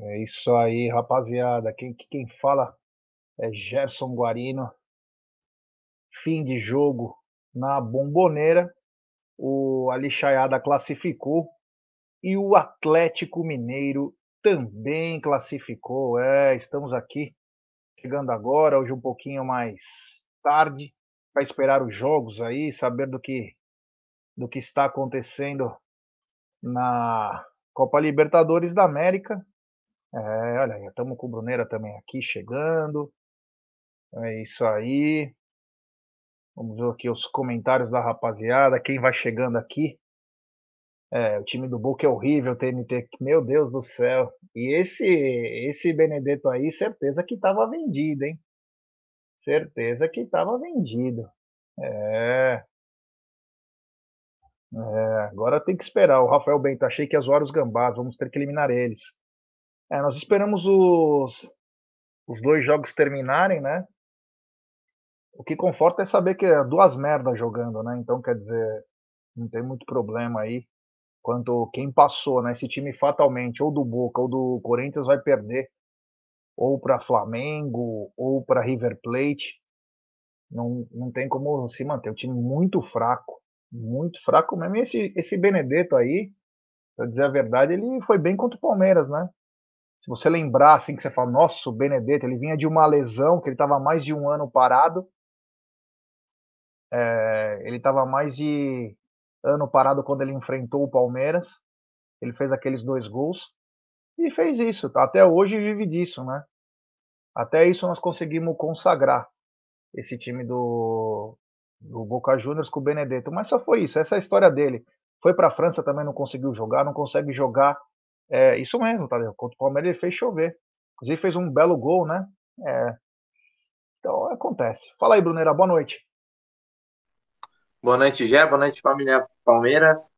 É isso aí, rapaziada. Quem, quem fala é Gerson Guarino. Fim de jogo na Bomboneira. O Alixaiada classificou e o Atlético Mineiro também classificou. É, estamos aqui chegando agora, hoje um pouquinho mais tarde, para esperar os jogos aí, saber do que do que está acontecendo na Copa Libertadores da América. É, olha, já estamos com o Bruneira também aqui chegando. É isso aí. Vamos ver aqui os comentários da rapaziada, quem vai chegando aqui. É, o time do Boca é horrível, TNT, meu Deus do céu. E esse esse Benedetto aí, certeza que estava vendido, hein? Certeza que estava vendido. É. É, agora tem que esperar. O Rafael Bento, achei que ia zoar os gambás, vamos ter que eliminar eles. É, nós esperamos os, os dois jogos terminarem, né? O que conforta é saber que é duas merdas jogando, né? Então, quer dizer, não tem muito problema aí. Quanto quem passou, né? Esse time fatalmente, ou do Boca ou do Corinthians, vai perder. Ou para Flamengo, ou para River Plate. Não, não tem como se manter. O time muito fraco. Muito fraco mesmo. E esse, esse Benedetto aí, para dizer a verdade, ele foi bem contra o Palmeiras, né? Se você lembrar, assim, que você fala, nossa, o Benedetto, ele vinha de uma lesão, que ele estava mais de um ano parado. É, ele estava mais de ano parado quando ele enfrentou o Palmeiras. Ele fez aqueles dois gols e fez isso. Até hoje vive disso, né? Até isso nós conseguimos consagrar esse time do, do Boca Juniors com o Benedetto. Mas só foi isso, essa é a história dele. Foi para a França também, não conseguiu jogar, não consegue jogar é, isso mesmo, Tadeu. Contra o Palmeiras ele fez chover. Inclusive fez um belo gol, né? É. Então acontece. Fala aí, Brunera, boa noite. Boa noite, Gé. Boa noite, família Palmeiras.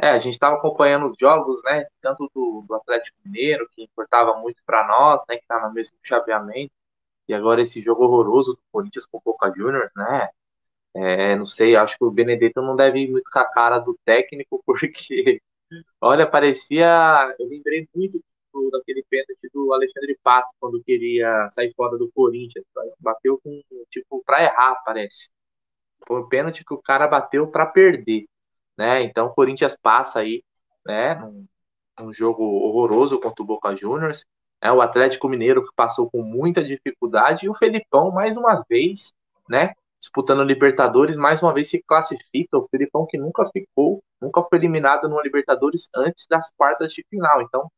É, a gente estava acompanhando os jogos, né? Tanto do, do Atlético Mineiro, que importava muito para nós, né? Que está no mesmo chaveamento. E agora esse jogo horroroso do Corinthians com o Boca Juniors, né? É, não sei, acho que o Benedetto não deve ir muito com a cara do técnico, porque Olha, parecia. Eu lembrei muito do, daquele pênalti do Alexandre Pato quando queria sair fora do Corinthians. Bateu com, tipo, pra errar, parece. Foi um pênalti que o cara bateu para perder. Né? Então o Corinthians passa aí, né? Num, num jogo horroroso contra o Boca Juniors. É, o Atlético Mineiro que passou com muita dificuldade e o Felipão, mais uma vez, né? Disputando Libertadores, mais uma vez se classifica. O Felipão que nunca ficou, nunca foi eliminado no Libertadores antes das quartas de final. Então,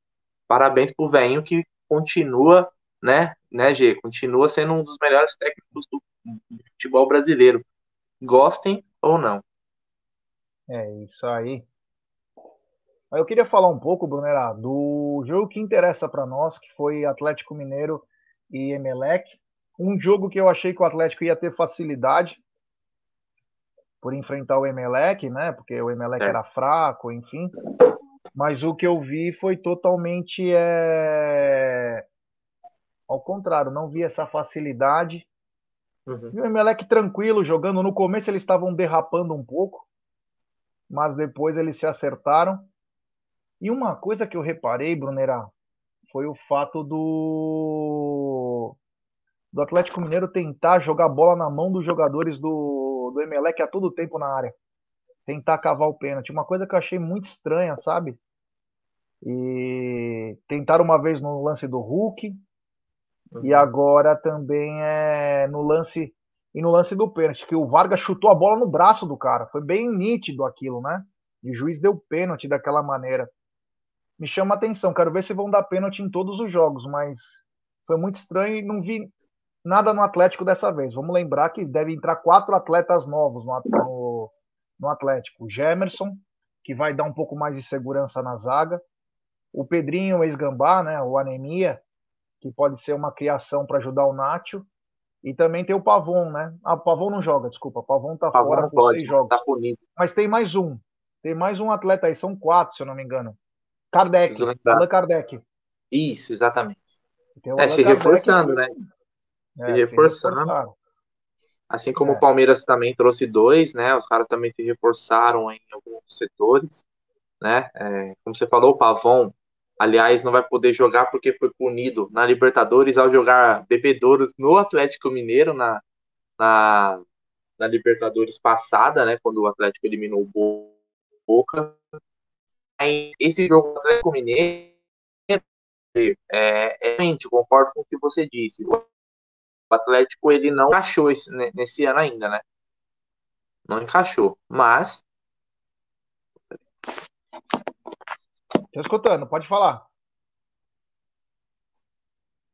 parabéns pro velhinho que continua, né, né, G? Continua sendo um dos melhores técnicos do futebol brasileiro. Gostem ou não. É isso aí. Eu queria falar um pouco, Brunera, do jogo que interessa para nós, que foi Atlético Mineiro e Emelec. Um jogo que eu achei que o Atlético ia ter facilidade por enfrentar o Emelec, né? Porque o Emelec é. era fraco, enfim. Mas o que eu vi foi totalmente é... ao contrário, não vi essa facilidade. Uhum. E o Emelec tranquilo jogando. No começo eles estavam derrapando um pouco, mas depois eles se acertaram. E uma coisa que eu reparei, Brunera, foi o fato do do Atlético Mineiro tentar jogar bola na mão dos jogadores do, do Emelec a todo tempo na área. Tentar cavar o pênalti. Uma coisa que eu achei muito estranha, sabe? E tentaram uma vez no lance do Hulk. Uhum. E agora também é no lance e no lance do pênalti, que o Vargas chutou a bola no braço do cara. Foi bem nítido aquilo, né? E o juiz deu pênalti daquela maneira. Me chama a atenção, quero ver se vão dar pênalti em todos os jogos, mas foi muito estranho e não vi nada no Atlético dessa vez. Vamos lembrar que deve entrar quatro atletas novos no, no, no Atlético. O Gemerson, que vai dar um pouco mais de segurança na zaga. O Pedrinho, o ex-gambá, né, o Anemia, que pode ser uma criação para ajudar o Nacho. E também tem o Pavon, né? Ah, o Pavon não joga, desculpa. O Pavon tá Pavon fora por seis jogos. Tá Mas tem mais um. Tem mais um atleta aí, são quatro, se eu não me engano. Kardec, Allan Kardec. Isso, exatamente. É, se reforçando, né? É, se reforçando. Assim como é. o Palmeiras também trouxe dois, né? Os caras também se reforçaram em alguns setores, né? É, como você falou, o Pavon Aliás, não vai poder jogar porque foi punido na Libertadores ao jogar bebedouros no Atlético Mineiro na, na, na Libertadores passada, né? Quando o Atlético eliminou o Boca. Esse jogo do Atlético Mineiro é, realmente, concordo com o que você disse. O Atlético ele não encaixou esse, nesse ano ainda, né? Não encaixou. Mas Tô escutando, pode falar.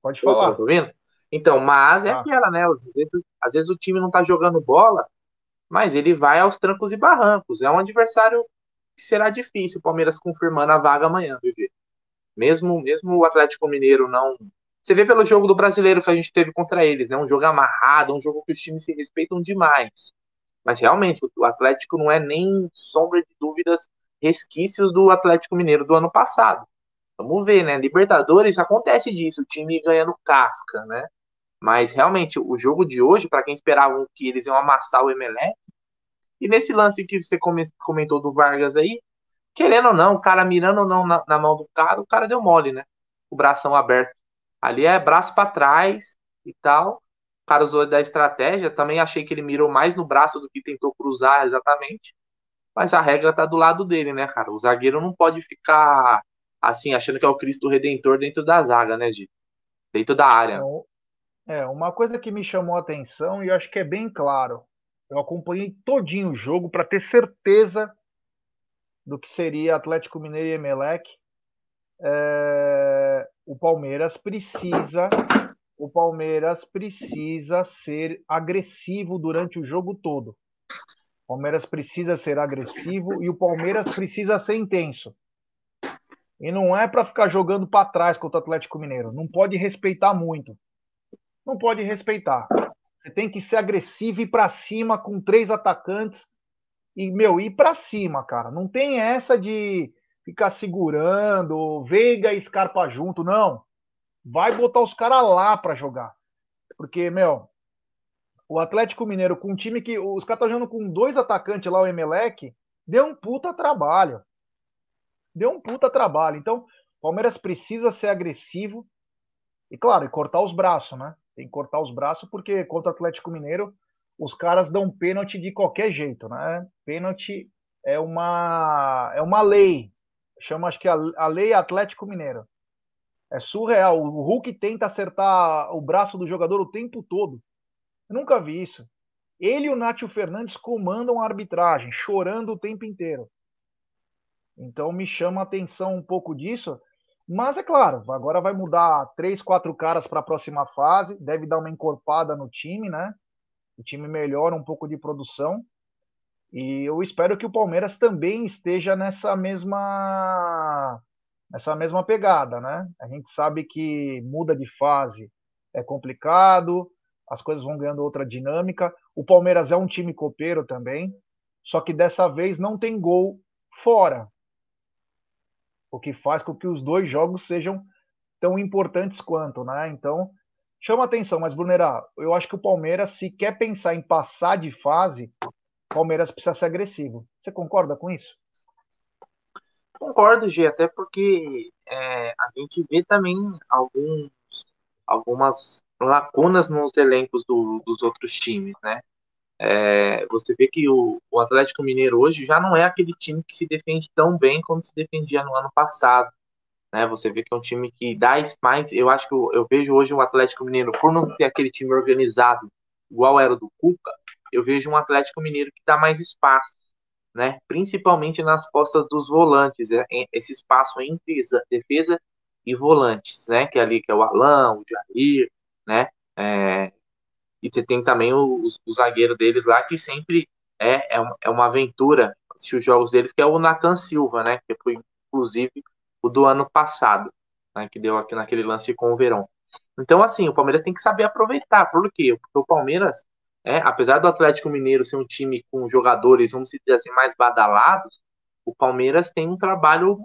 Pode falar. Tô ouvindo? Então, mas é ah. aquela, né? Às vezes, às vezes o time não tá jogando bola, mas ele vai aos trancos e barrancos. É um adversário que será difícil, o Palmeiras confirmando a vaga amanhã, viu, Mesmo, mesmo o Atlético Mineiro não. Você vê pelo jogo do brasileiro que a gente teve contra eles, né? Um jogo amarrado, um jogo que os times se respeitam demais. Mas realmente, o Atlético não é nem sombra de dúvidas resquícios do Atlético Mineiro do ano passado. Vamos ver, né? Libertadores acontece disso, o time ganhando casca, né? Mas realmente o jogo de hoje, para quem esperava que eles iam amassar o Emelec, e nesse lance que você comentou do Vargas aí, querendo ou não, o cara mirando ou não na, na mão do cara, o cara deu mole, né? O bração aberto. Ali é braço para trás e tal. O cara usou da estratégia. Também achei que ele mirou mais no braço do que tentou cruzar exatamente. Mas a regra tá do lado dele, né, cara? O zagueiro não pode ficar assim, achando que é o Cristo Redentor dentro da zaga, né, Gi? Dentro da área. É, uma coisa que me chamou a atenção e eu acho que é bem claro. Eu acompanhei todinho o jogo para ter certeza do que seria Atlético Mineiro e Emelec. É, o Palmeiras precisa o Palmeiras precisa ser agressivo durante o jogo todo. O Palmeiras precisa ser agressivo e o Palmeiras precisa ser intenso. E não é para ficar jogando para trás contra o Atlético Mineiro. Não pode respeitar muito. Não pode respeitar. Você tem que ser agressivo e para cima com três atacantes e meu ir para cima, cara. Não tem essa de ficar segurando, Veiga e Scarpa junto, não. Vai botar os caras lá para jogar. Porque, meu, o Atlético Mineiro, com um time que. Os caras estão jogando com dois atacantes lá, o Emelec, deu um puta trabalho. Deu um puta trabalho. Então, o Palmeiras precisa ser agressivo. E, claro, e cortar os braços, né? Tem que cortar os braços, porque contra o Atlético Mineiro, os caras dão pênalti de qualquer jeito, né? Pênalti é uma, é uma lei. Chama, acho que a, a lei Atlético Mineiro. É surreal. O Hulk tenta acertar o braço do jogador o tempo todo. Eu nunca vi isso. Ele e o Nátio Fernandes comandam a arbitragem, chorando o tempo inteiro. Então me chama a atenção um pouco disso. Mas é claro, agora vai mudar três, quatro caras para a próxima fase, deve dar uma encorpada no time, né? O time melhora um pouco de produção. E eu espero que o Palmeiras também esteja nessa mesma nessa mesma pegada, né? A gente sabe que muda de fase é complicado, as coisas vão ganhando outra dinâmica. O Palmeiras é um time copeiro também, só que dessa vez não tem gol fora. O que faz com que os dois jogos sejam tão importantes quanto, né? Então, chama atenção, mas Brunerá, eu acho que o Palmeiras, se quer pensar em passar de fase, Palmeiras precisa ser agressivo. Você concorda com isso? Concordo, G, até porque é, a gente vê também alguns, algumas lacunas nos elencos do, dos outros times, né? É, você vê que o, o, Atlético Mineiro hoje já não é aquele time que se defende tão bem como se defendia no ano passado. Né? Você vê que é um time que dá mais. Eu acho que eu, eu vejo hoje o Atlético Mineiro, por não ter aquele time organizado igual era o do Cuca, eu vejo um Atlético Mineiro que dá mais espaço, né? principalmente nas costas dos volantes, é, esse espaço entre defesa e volantes, né? que é ali que é o Alain, o Jair, né? É, e você tem também o, o, zagueiro deles lá, que sempre é, é, é uma aventura assistir os jogos deles, que é o Nathan Silva, né? Que foi, inclusive, o do ano passado, né? Que deu aqui naquele lance com o Verão. Então, assim, o Palmeiras tem que saber aproveitar. Por quê? Porque o Palmeiras, é, apesar do Atlético Mineiro ser um time com jogadores, vamos dizer assim, mais badalados, o Palmeiras tem um trabalho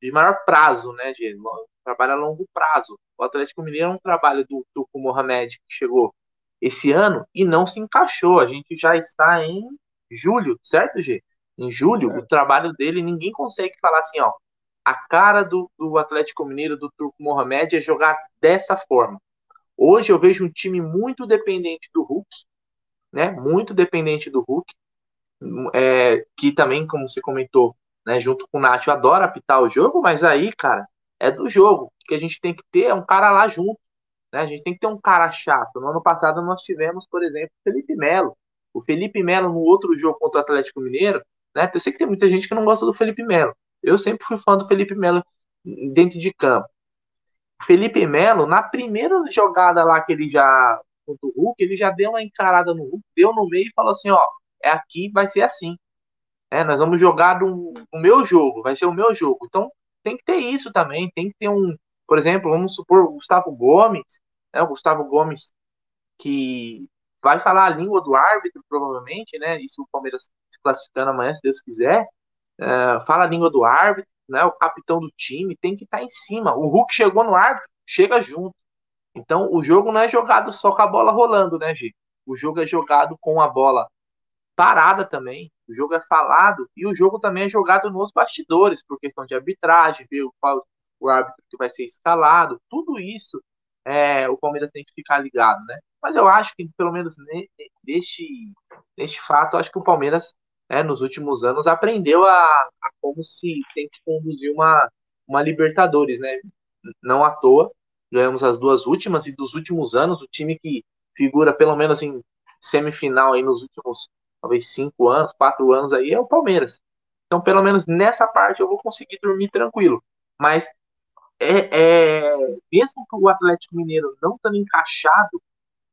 de maior prazo, né, de um trabalho a longo prazo. O Atlético Mineiro é um trabalho do Tuco Mohamed que chegou esse ano e não se encaixou. A gente já está em julho, certo, G? Em julho, o trabalho dele, ninguém consegue falar assim, ó, a cara do, do Atlético Mineiro, do Turco Mohamed, é jogar dessa forma. Hoje eu vejo um time muito dependente do Hulk, né? Muito dependente do Hulk, é, que também, como você comentou, né, junto com o Nacho, adora apitar o jogo, mas aí, cara, é do jogo. O que a gente tem que ter é um cara lá junto. Né? A gente tem que ter um cara chato. No ano passado nós tivemos, por exemplo, o Felipe Melo. O Felipe Melo, no outro jogo contra o Atlético Mineiro, né? Eu sei que tem muita gente que não gosta do Felipe Melo. Eu sempre fui fã do Felipe Melo dentro de campo. Felipe Melo, na primeira jogada lá que ele já contra o Hulk, ele já deu uma encarada no Hulk, deu no meio e falou assim: ó, é aqui, vai ser assim. É, nós vamos jogar do, o meu jogo, vai ser o meu jogo. Então tem que ter isso também, tem que ter um, por exemplo, vamos supor o Gustavo Gomes, né, o Gustavo Gomes que vai falar a língua do árbitro, provavelmente, né? Isso o Palmeiras se classificando amanhã, se Deus quiser. Uh, fala a língua do árbitro, né? O capitão do time tem que estar tá em cima. O Hulk chegou no árbitro, chega junto. Então o jogo não é jogado só com a bola rolando, né, G? O jogo é jogado com a bola parada também. O jogo é falado e o jogo também é jogado nos bastidores, por questão de arbitragem, ver qual o árbitro que vai ser escalado. Tudo isso é, o Palmeiras tem que ficar ligado, né? Mas eu acho que, pelo menos neste, neste fato, acho que o Palmeiras, né, nos últimos anos, aprendeu a, a, como se tem que conduzir uma, uma Libertadores, né? Não à toa, ganhamos as duas últimas, e dos últimos anos, o time que figura pelo menos em semifinal aí nos últimos, talvez, cinco anos, quatro anos aí, é o Palmeiras. Então, pelo menos nessa parte, eu vou conseguir dormir tranquilo. Mas é, é, mesmo que o Atlético Mineiro não estando encaixado,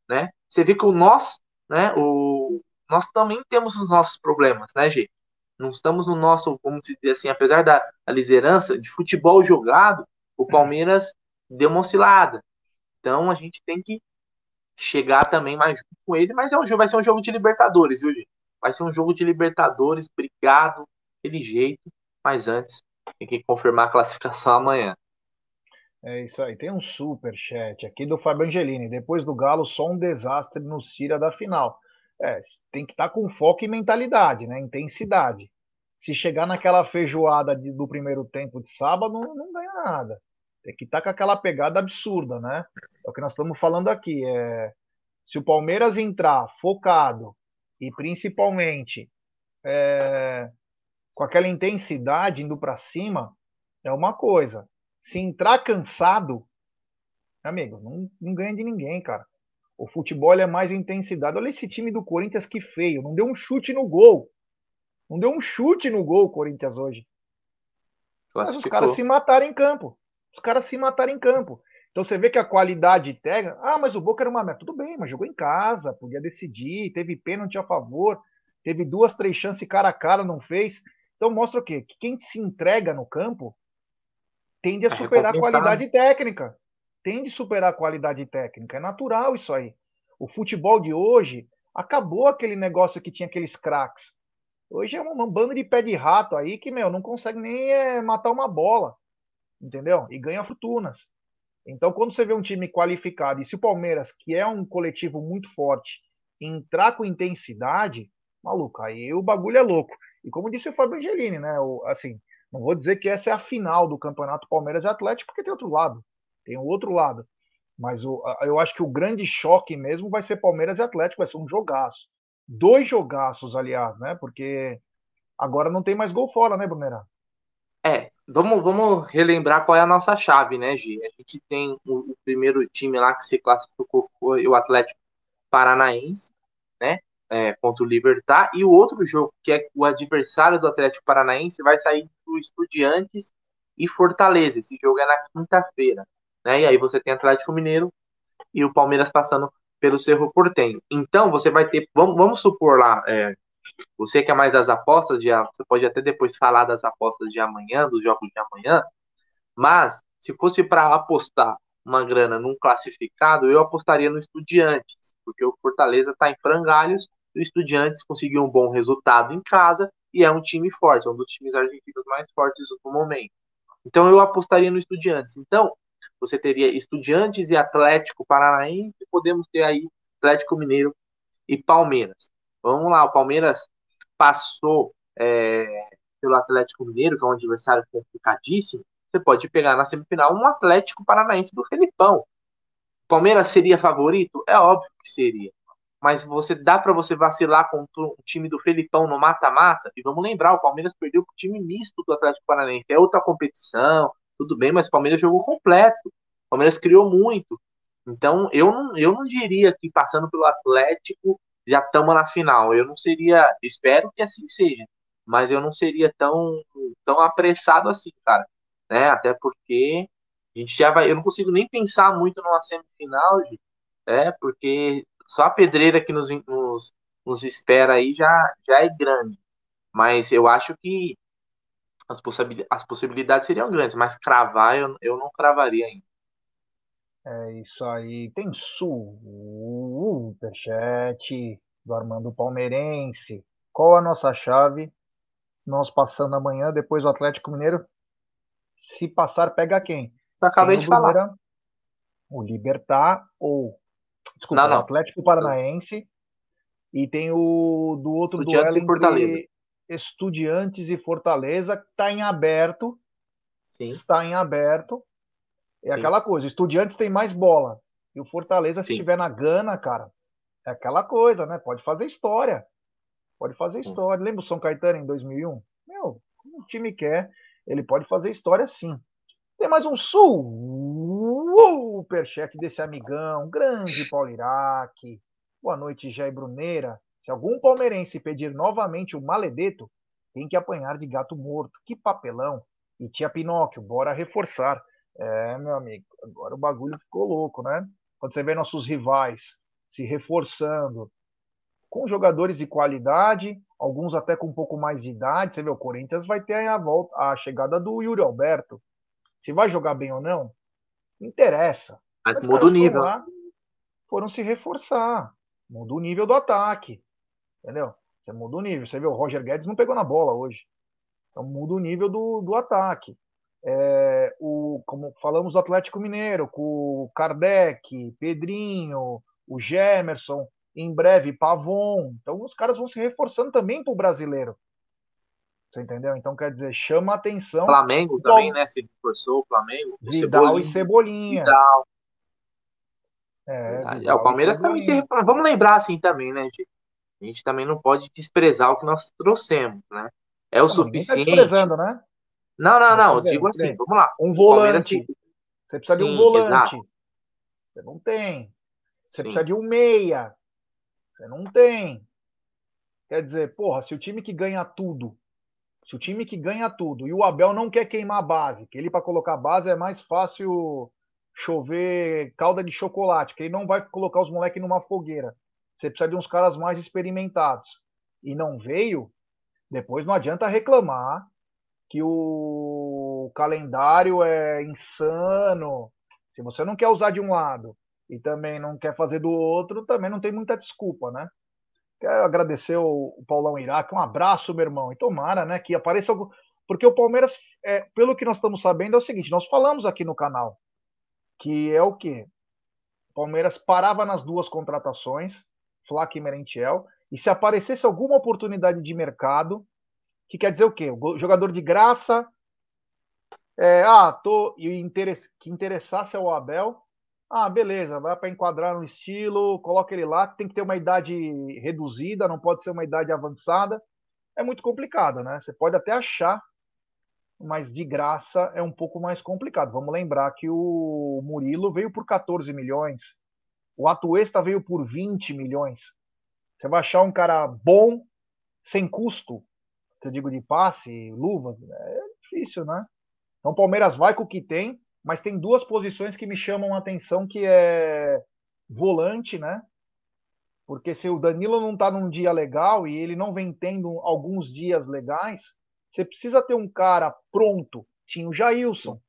né? Você vê que o nós, né? O, nós também temos os nossos problemas, né, gente? Não estamos no nosso, vamos dizer assim, apesar da, da liderança de futebol jogado, o Palmeiras deu uma oscilada. Então a gente tem que chegar também mais junto com ele, mas é um vai ser um jogo de Libertadores, viu, gente? Vai ser um jogo de Libertadores, brigado, aquele jeito, mas antes tem que confirmar a classificação amanhã. É isso aí. Tem um super chat aqui do Fábio Angelini. Depois do Galo, só um desastre no Cira da final. É, tem que estar tá com foco e mentalidade, né? Intensidade. Se chegar naquela feijoada de, do primeiro tempo de sábado, não, não ganha nada. Tem que tá com aquela pegada absurda, né? É o que nós estamos falando aqui. É, se o Palmeiras entrar focado e principalmente é, com aquela intensidade indo para cima, é uma coisa. Se entrar cansado, amigo, não, não ganha de ninguém, cara. O futebol é mais intensidade. Olha esse time do Corinthians que feio. Não deu um chute no gol. Não deu um chute no gol o Corinthians hoje. Mas os caras se mataram em campo. Os caras se mataram em campo. Então você vê que a qualidade técnica. Ah, mas o Boca era uma merda. Tudo bem, mas jogou em casa, podia decidir, teve pênalti a favor, teve duas, três chances cara a cara, não fez. Então mostra o quê? Que quem se entrega no campo tende a é superar a qualidade técnica. Tende a superar a qualidade técnica. É natural isso aí. O futebol de hoje acabou aquele negócio que tinha aqueles craques. Hoje é uma, banda de pé de rato aí que, meu, não consegue nem é, matar uma bola. Entendeu? E ganha fortunas. Então, quando você vê um time qualificado, e se o Palmeiras, que é um coletivo muito forte, entrar com intensidade, maluco, aí o bagulho é louco. E como disse o Fábio Angelini, né? O, assim, não vou dizer que essa é a final do campeonato Palmeiras e Atlético, porque tem outro lado. Tem o outro lado. Mas o, eu acho que o grande choque mesmo vai ser Palmeiras e Atlético, vai ser um jogaço. Dois jogaços, aliás, né? Porque agora não tem mais gol fora, né, Brunerá? É, vamos, vamos relembrar qual é a nossa chave, né, Gi? A gente tem o, o primeiro time lá que se classificou foi o Atlético Paranaense, né? é, contra o Libertar, e o outro jogo, que é o adversário do Atlético Paranaense, vai sair do Estudiantes e Fortaleza. Esse jogo é na quinta-feira. Né? E aí você tem Atlético Mineiro e o Palmeiras passando pelo Cerro Portenho. Então você vai ter, vamos, vamos supor lá, é, você que é mais das apostas, de, você pode até depois falar das apostas de amanhã, dos jogos de amanhã, mas se fosse para apostar uma grana num classificado, eu apostaria no Estudiantes, porque o Fortaleza está em frangalhos o Estudiantes conseguiu um bom resultado em casa e é um time forte, é um dos times argentinos mais fortes do momento. Então eu apostaria no Estudiantes. Então, você teria Estudiantes e Atlético Paranaense, podemos ter aí Atlético Mineiro e Palmeiras. Vamos lá, o Palmeiras passou é, pelo Atlético Mineiro, que é um adversário complicadíssimo, você pode pegar na semifinal um Atlético Paranaense do Felipão. Palmeiras seria favorito? É óbvio que seria. Mas você dá para você vacilar contra o time do Felipão no mata-mata? E vamos lembrar, o Palmeiras perdeu com o time misto do Atlético Paranaense. É outra competição, tudo bem, mas o Palmeiras jogou completo. O Palmeiras criou muito. Então, eu não, eu não diria que passando pelo Atlético já estamos na final. Eu não seria, espero que assim seja, mas eu não seria tão, tão apressado assim, cara. Né? Até porque a gente já vai. Eu não consigo nem pensar muito numa semifinal, é, porque só a pedreira que nos, nos, nos espera aí já, já é grande. Mas eu acho que as, possibilidades, as possibilidades seriam grandes, mas cravar eu, eu não cravaria ainda. É isso aí. Tem superchat do Armando Palmeirense. Qual a nossa chave? Nós passando amanhã, depois o Atlético Mineiro. Se passar, pega quem? acabei de falar. O Libertar ou. Desculpa, não, não. o Atlético Paranaense. E tem o do outro Estudiantes duelo e Fortaleza. Estudiantes e Fortaleza, que está em aberto. Sim. Está em aberto. É Sim. aquela coisa, Estudiantes tem mais bola. E o Fortaleza, se estiver na Gana, cara, é aquela coisa, né? Pode fazer história. Pode fazer história. Lembra o São Caetano em 2001? Meu, como o time quer, ele pode fazer história sim. Tem mais um superchat desse amigão, grande Paulo Iraque. Boa noite, Jair Bruneira. Se algum palmeirense pedir novamente o maledeto, tem que apanhar de gato morto. Que papelão. E tia Pinóquio, bora reforçar. É, meu amigo, agora o bagulho ficou louco, né? Quando você vê nossos rivais se reforçando com jogadores de qualidade, alguns até com um pouco mais de idade. Você vê, o Corinthians vai ter a volta, a chegada do Yuri Alberto. Se vai jogar bem ou não, não interessa. Mas, Mas muda o nível. Lá, foram se reforçar. Muda o nível do ataque. Entendeu? Você muda o nível. Você vê, o Roger Guedes não pegou na bola hoje. Então muda o nível do, do ataque. É, o, como falamos do Atlético Mineiro, com o Kardec, Pedrinho, o Gemerson, em breve Pavon. Então os caras vão se reforçando também para o brasileiro. Você entendeu? Então, quer dizer, chama atenção. Flamengo também, né? Se reforçou o Flamengo. O Vidal Cebolinha. e Cebolinha. Vidal. É, Vidal é, o Palmeiras também se Vamos lembrar assim também, né, gente? A gente também não pode desprezar o que nós trouxemos, né? É o não, tá suficiente. Tá desprezando, né? Não, não, não. Digo assim, vamos lá. Um volante. Você precisa Sim, de um volante. Exato. Você não tem. Você Sim. precisa de um meia. Você não tem. Quer dizer, porra, se o time que ganha tudo se o time que ganha tudo e o Abel não quer queimar a base, que ele para colocar a base é mais fácil chover calda de chocolate, que ele não vai colocar os moleques numa fogueira. Você precisa de uns caras mais experimentados. E não veio, depois não adianta reclamar que o calendário é insano. Se você não quer usar de um lado e também não quer fazer do outro, também não tem muita desculpa, né? Quero agradecer o, Paulão Iraque. Um abraço, meu irmão. E tomara, né, que apareça algo. Porque o Palmeiras, é, pelo que nós estamos sabendo, é o seguinte: nós falamos aqui no canal que é o quê? O Palmeiras parava nas duas contratações, Flack e Merentiel, e se aparecesse alguma oportunidade de mercado, que quer dizer o quê? O jogador de graça, é, ah, tô, e que interessasse ao Abel, ah, beleza, vai para enquadrar no estilo, coloca ele lá, tem que ter uma idade reduzida, não pode ser uma idade avançada. É muito complicado, né? Você pode até achar, mas de graça é um pouco mais complicado. Vamos lembrar que o Murilo veio por 14 milhões, o Atuesta veio por 20 milhões. Você vai achar um cara bom, sem custo, que eu digo de passe, luvas, é difícil, né? Então o Palmeiras vai com o que tem, mas tem duas posições que me chamam a atenção, que é volante, né? Porque se o Danilo não está num dia legal e ele não vem tendo alguns dias legais, você precisa ter um cara pronto. Tinha o Jailson.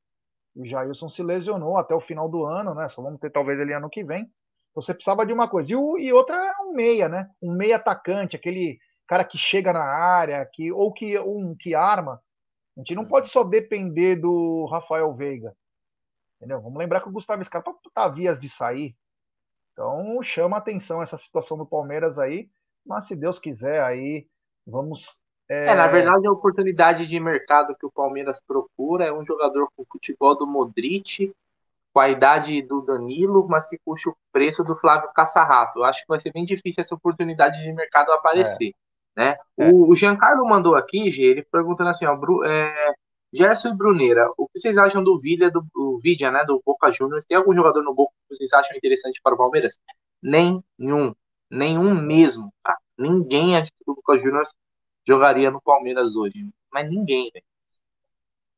O Jailson se lesionou até o final do ano, né? Só vamos ter talvez ele ano que vem. Você precisava de uma coisa. E, o, e outra é um meia, né? Um meia atacante, aquele cara que chega na área, que ou que um que arma. A gente não pode só depender do Rafael Veiga. Entendeu? Vamos lembrar que o Gustavo Scarpa tá vias de sair. Então chama atenção essa situação do Palmeiras aí. Mas se Deus quiser aí, vamos É... é... na verdade, a oportunidade de mercado que o Palmeiras procura é um jogador com futebol do Modric, com a idade do Danilo, mas que puxa o preço do Flávio Caçarrato. Eu acho que vai ser bem difícil essa oportunidade de mercado aparecer. É. Né? É. O, o Giancarlo mandou aqui, G, ele perguntando assim, ó, Bru, é, Gerson e Bruneira, o que vocês acham do Vidia, do o Vidia, né, do Boca Juniors? Tem algum jogador no Boca que vocês acham interessante para o Palmeiras? Nenhum, nenhum mesmo, tá? Ninguém do Boca Juniors jogaria no Palmeiras hoje, mas ninguém, velho.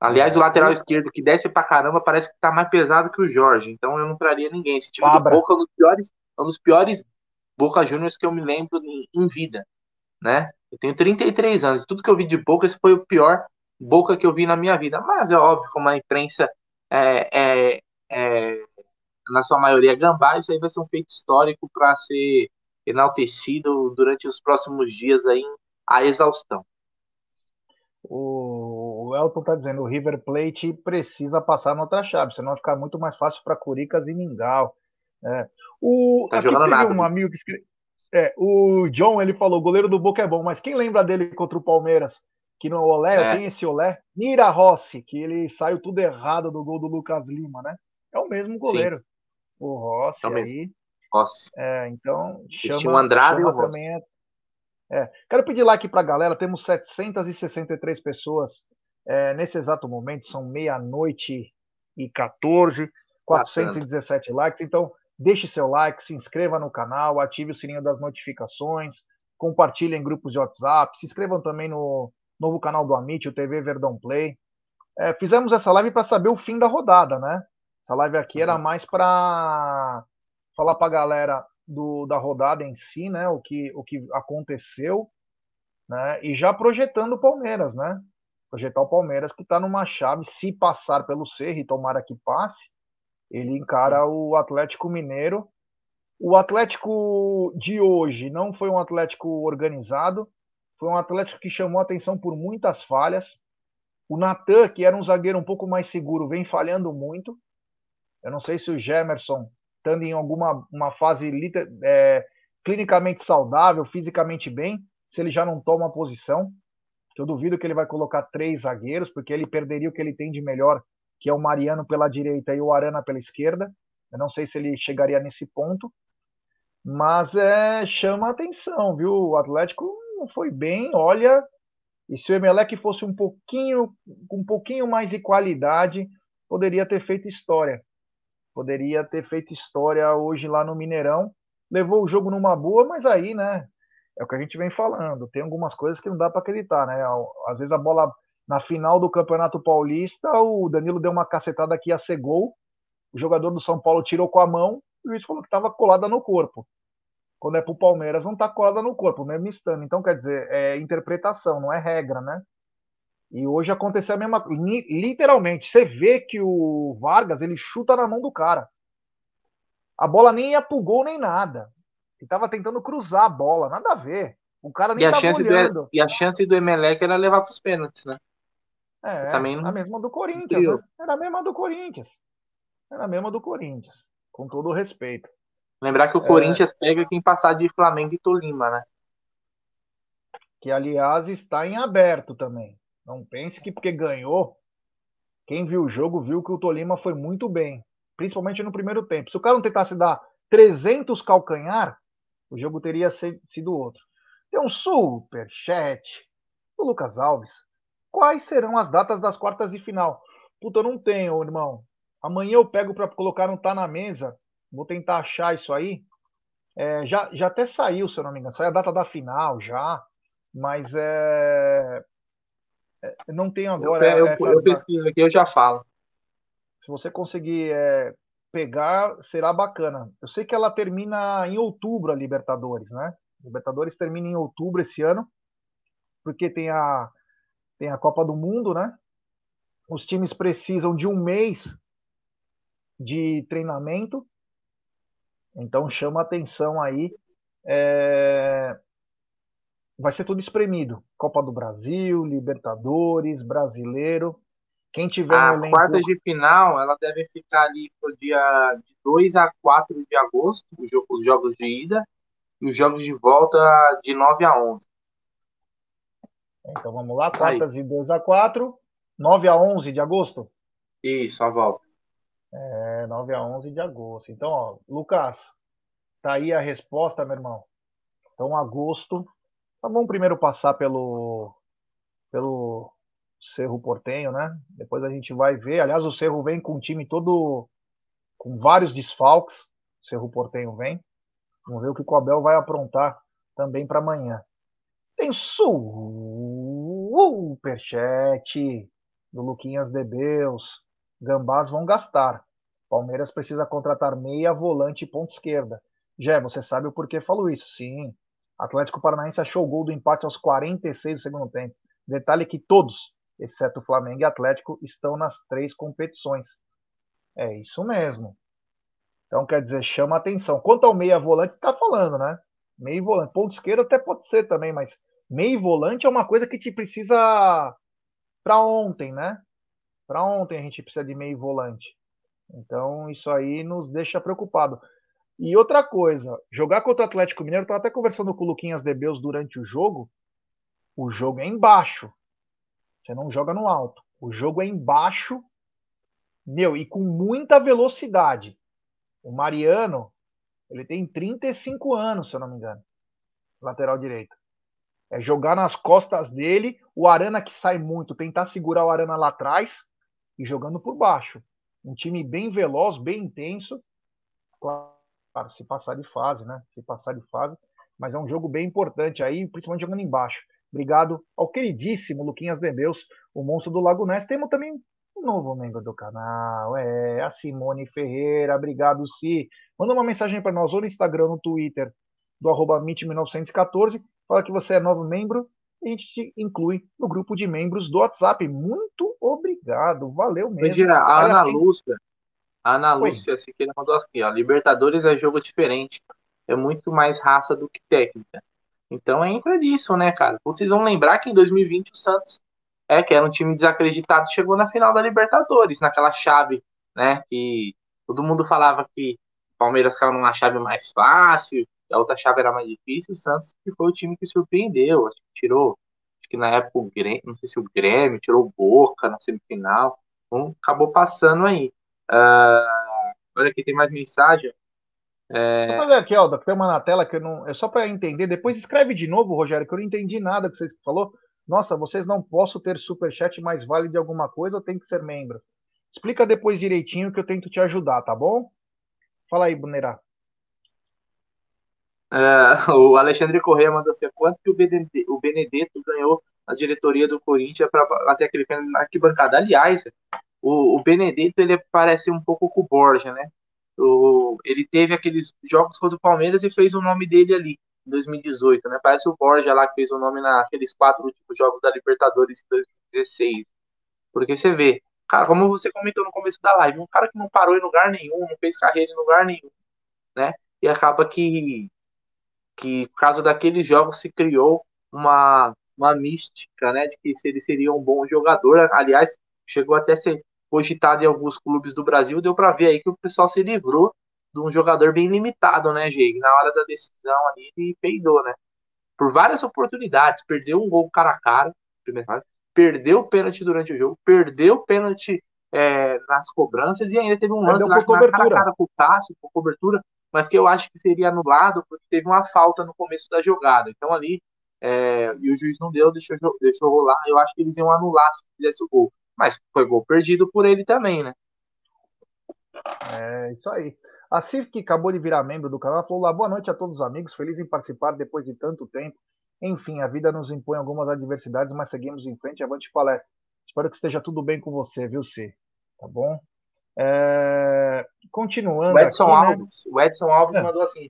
Aliás, o lateral esquerdo que desce pra caramba parece que tá mais pesado que o Jorge. Então eu não traria ninguém. Esse time Fabra. do Boca é um dos piores, é um dos piores Boca Juniors que eu me lembro em, em, vida. Né? Eu tenho 33 anos. Tudo que eu vi de Boca, esse foi o pior Boca que eu vi na minha vida. Mas é óbvio, como a imprensa é, é, é na sua maioria gambá, isso aí vai ser um feito histórico para ser enaltecido durante os próximos dias aí a exaustão. O Elton está dizendo o River Plate precisa passar na outra chave, senão vai ficar muito mais fácil para Curicas e Mingau. É. O, tá aqui teve nada, um amigo que escreveu. É, o John ele falou: o goleiro do Boca é bom, mas quem lembra dele contra o Palmeiras? Que no Olé, é. tem esse Olé, Mira Rossi, que ele saiu tudo errado do gol do Lucas Lima, né? É o mesmo goleiro. Sim. O Rossi é aí. Rossi. É, então chama, Tinha o Andrade chama e o Rossi. também é é, quero pedir like para a galera. Temos 763 pessoas é, nesse exato momento. São meia-noite e 14, 417 Bacana. likes. Então, deixe seu like, se inscreva no canal, ative o sininho das notificações, compartilhe em grupos de WhatsApp, se inscrevam também no novo canal do Amit, o TV Verdão Play. É, fizemos essa live para saber o fim da rodada, né? Essa live aqui era uhum. mais para falar para a galera do, da rodada em si, né? O que, o que aconteceu, né? E já projetando o Palmeiras, né? Projetar o Palmeiras que está numa chave, se passar pelo Cerro e tomara que passe, ele encara o Atlético Mineiro. O Atlético de hoje não foi um Atlético organizado, foi um Atlético que chamou atenção por muitas falhas. O Natan, que era um zagueiro um pouco mais seguro, vem falhando muito. Eu não sei se o Gemerson estando em alguma uma fase é, clinicamente saudável, fisicamente bem, se ele já não toma posição. Eu duvido que ele vai colocar três zagueiros, porque ele perderia o que ele tem de melhor, que é o Mariano pela direita e o Arana pela esquerda. Eu não sei se ele chegaria nesse ponto, mas é, chama atenção, viu? O Atlético não foi bem, olha. E se o Emelec fosse um pouquinho, com um pouquinho mais de qualidade, poderia ter feito história. Poderia ter feito história hoje lá no Mineirão. Levou o jogo numa boa, mas aí, né? É o que a gente vem falando. Tem algumas coisas que não dá para acreditar, né? Às vezes a bola na final do Campeonato Paulista, o Danilo deu uma cacetada que ia ser gol. O jogador do São Paulo tirou com a mão e o juiz falou que estava colada no corpo. Quando é pro Palmeiras, não está colada no corpo, mesmo estando. Então, quer dizer, é interpretação, não é regra, né? E hoje aconteceu a mesma literalmente. Você vê que o Vargas ele chuta na mão do cara. A bola nem ia pro gol nem nada. Ele tava tentando cruzar a bola, nada a ver. O cara nem e tava olhando. Do, e a chance do Emelec era levar pros pênaltis, né? É, também não... a mesma do Corinthians, né? Era a mesma do Corinthians. Era a mesma do Corinthians. Com todo o respeito. Lembrar que o é... Corinthians pega quem passar de Flamengo e Tolima, né? Que, aliás, está em aberto também. Não pense que porque ganhou, quem viu o jogo viu que o Tolima foi muito bem, principalmente no primeiro tempo. Se o cara não tentasse dar 300 calcanhar, o jogo teria sido outro. Tem um super chat do Lucas Alves. Quais serão as datas das quartas de final? Puta, eu não tenho, irmão. Amanhã eu pego para colocar não tá na mesa. Vou tentar achar isso aí. É, já, já até saiu, se eu não me engano. Saiu a data da final já. Mas é, é, não tenho agora. Eu, eu, eu pesquiso aqui, eu já falo. Se você conseguir é, pegar, será bacana. Eu sei que ela termina em outubro, a Libertadores, né? Libertadores termina em outubro esse ano, porque tem a, tem a Copa do Mundo, né? Os times precisam de um mês de treinamento, então chama atenção aí. É, vai ser tudo espremido. Copa do Brasil, Libertadores, Brasileiro. Quem tiver As elenco... quartas de final, ela deve ficar ali pro dia de 2 a 4 de agosto, os jogos de ida, e os jogos de volta de 9 a 11. Então vamos lá, quartas e 2 a 4 9 a 11 de agosto? Isso, a volta. É, 9 a 11 de agosto. Então, ó, Lucas, tá aí a resposta, meu irmão. Então, agosto. Então, vamos primeiro passar pelo, pelo Cerro Portenho, né? Depois a gente vai ver. Aliás, o Cerro vem com um time todo com vários desfalques. O Cerro Portenho vem. Vamos ver o que o Abel vai aprontar também para amanhã. Tem superchat do Luquinhas Debeus. Gambás vão gastar. Palmeiras precisa contratar meia, volante e ponta esquerda. Jé, você sabe o porquê falo isso? Sim. Atlético Paranaense achou o gol do empate aos 46 do segundo tempo. Detalhe que todos, exceto Flamengo e Atlético, estão nas três competições. É isso mesmo. Então, quer dizer, chama atenção. Quanto ao meia volante, tá falando, né? Meio volante. Ponto esquerdo até pode ser também, mas meio volante é uma coisa que te precisa para ontem, né? Para ontem a gente precisa de meio volante. Então, isso aí nos deixa preocupado. E outra coisa, jogar contra o Atlético Mineiro, eu até conversando com o Luquinhas Debeus durante o jogo. O jogo é embaixo. Você não joga no alto. O jogo é embaixo, meu, e com muita velocidade. O Mariano, ele tem 35 anos, se eu não me engano. Lateral direito. É jogar nas costas dele, o Arana que sai muito, tentar segurar o Arana lá atrás e jogando por baixo. Um time bem veloz, bem intenso. Claro, se passar de fase, né? Se passar de fase. Mas é um jogo bem importante aí, principalmente jogando embaixo. Obrigado ao queridíssimo Luquinhas Debeus, o monstro do Lago Ness. Temos também um novo membro do canal, é a Simone Ferreira. Obrigado, Si. Manda uma mensagem para nós ou no Instagram, no Twitter, do arroba 1914 fala que você é novo membro e a gente te inclui no grupo de membros do WhatsApp. Muito obrigado, valeu mesmo. a Ana assim... Lúcia, a Ana Lúcia Siqueira mandou aqui, ó, Libertadores é jogo diferente, é muito mais raça do que técnica. Então entra nisso, né, cara? Vocês vão lembrar que em 2020 o Santos, é, que era um time desacreditado, chegou na final da Libertadores, naquela chave, né, que todo mundo falava que o Palmeiras caiu numa chave mais fácil, a outra chave era mais difícil, o Santos que foi o time que surpreendeu, acho que tirou, acho que na época o Grêmio, não sei se o Grêmio tirou o Boca na semifinal, então acabou passando aí. Uh, olha aqui, tem mais mensagem. É... Vou fazer aqui, ó, tem uma na tela que eu não. É só para entender. Depois escreve de novo, Rogério, que eu não entendi nada que você falou. Nossa, vocês não posso ter superchat mais vale de alguma coisa ou tem que ser membro? Explica depois direitinho que eu tento te ajudar, tá bom? Fala aí, Bunerá. Uh, o Alexandre Correia mandou assim: quanto que o Benedetto, ganhou na diretoria do Corinthians para bater aquele na arquibancada? Aliás, o, o, Benedetto ele parece um pouco com o Borja, né? O, ele teve aqueles jogos contra o Palmeiras e fez o nome dele ali em 2018, né? Parece o Borja lá que fez o nome naqueles quatro últimos jogos da Libertadores em 2016. Porque você vê, cara, como você comentou no começo da live, um cara que não parou em lugar nenhum, não fez carreira em lugar nenhum, né? E acaba que que por causa daquele jogo se criou uma, uma mística, né, de que ele seria um bom jogador. Aliás, chegou até a ser cogitado em alguns clubes do Brasil. Deu para ver aí que o pessoal se livrou de um jogador bem limitado, né, Jake? Na hora da decisão ali, ele peidou, né? Por várias oportunidades, perdeu um gol cara a cara, primeiro, perdeu o pênalti durante o jogo, perdeu o pênalti é, nas cobranças e ainda teve um lance lá, na cara cara com o Cássio, com cobertura mas que eu acho que seria anulado porque teve uma falta no começo da jogada. Então ali, é, e o juiz não deu, deixou, deixou rolar. Eu acho que eles iam anular se fizesse o gol. Mas foi gol perdido por ele também, né? É isso aí. A Cif, que acabou de virar membro do canal, falou lá, boa noite a todos os amigos, feliz em participar depois de tanto tempo. Enfim, a vida nos impõe algumas adversidades, mas seguimos em frente, avante palestra. Espero que esteja tudo bem com você, viu, C? Tá bom? É... Continuando. O Edson aqui, né? Alves, né? o Edson Alves é. mandou assim: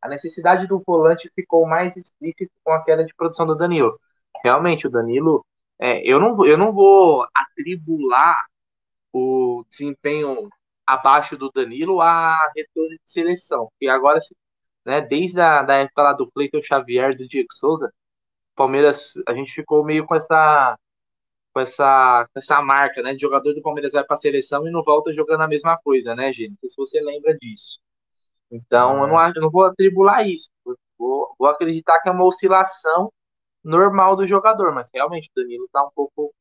a necessidade do volante ficou mais explícita com a queda de produção do Danilo. Realmente, o Danilo, é, eu, não, eu não vou atribular o desempenho abaixo do Danilo a retorno de seleção. E agora, né, desde a da época lá do Cleiton Xavier, do Diego Souza, Palmeiras, a gente ficou meio com essa com essa, com essa marca, né? De jogador do Palmeiras vai para a seleção e não volta jogando a mesma coisa, né, gente? Não sei se você lembra disso. Então, é. eu, não, eu não vou atribular isso. Vou, vou acreditar que é uma oscilação normal do jogador, mas realmente o Danilo tá um pouco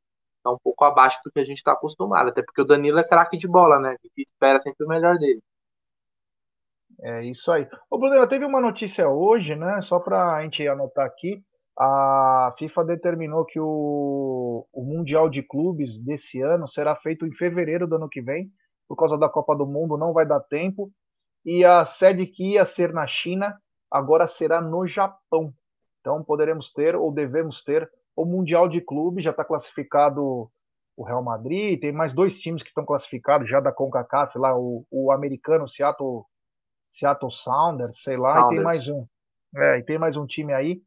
tá um pouco abaixo do que a gente está acostumado, até porque o Danilo é craque de bola, né? Gente espera sempre o melhor dele. É isso aí. Ô, Bruno, teve uma notícia hoje, né? Só para a gente anotar aqui. A FIFA determinou que o, o Mundial de Clubes desse ano será feito em fevereiro do ano que vem. Por causa da Copa do Mundo, não vai dar tempo. E a sede que ia ser na China agora será no Japão. Então poderemos ter, ou devemos ter, o Mundial de Clubes. Já está classificado o Real Madrid, tem mais dois times que estão classificados já da CONCACAF, lá o, o americano Seattle Seattle Sounders, sei lá, Sounders. e tem mais um. É, e tem mais um time aí,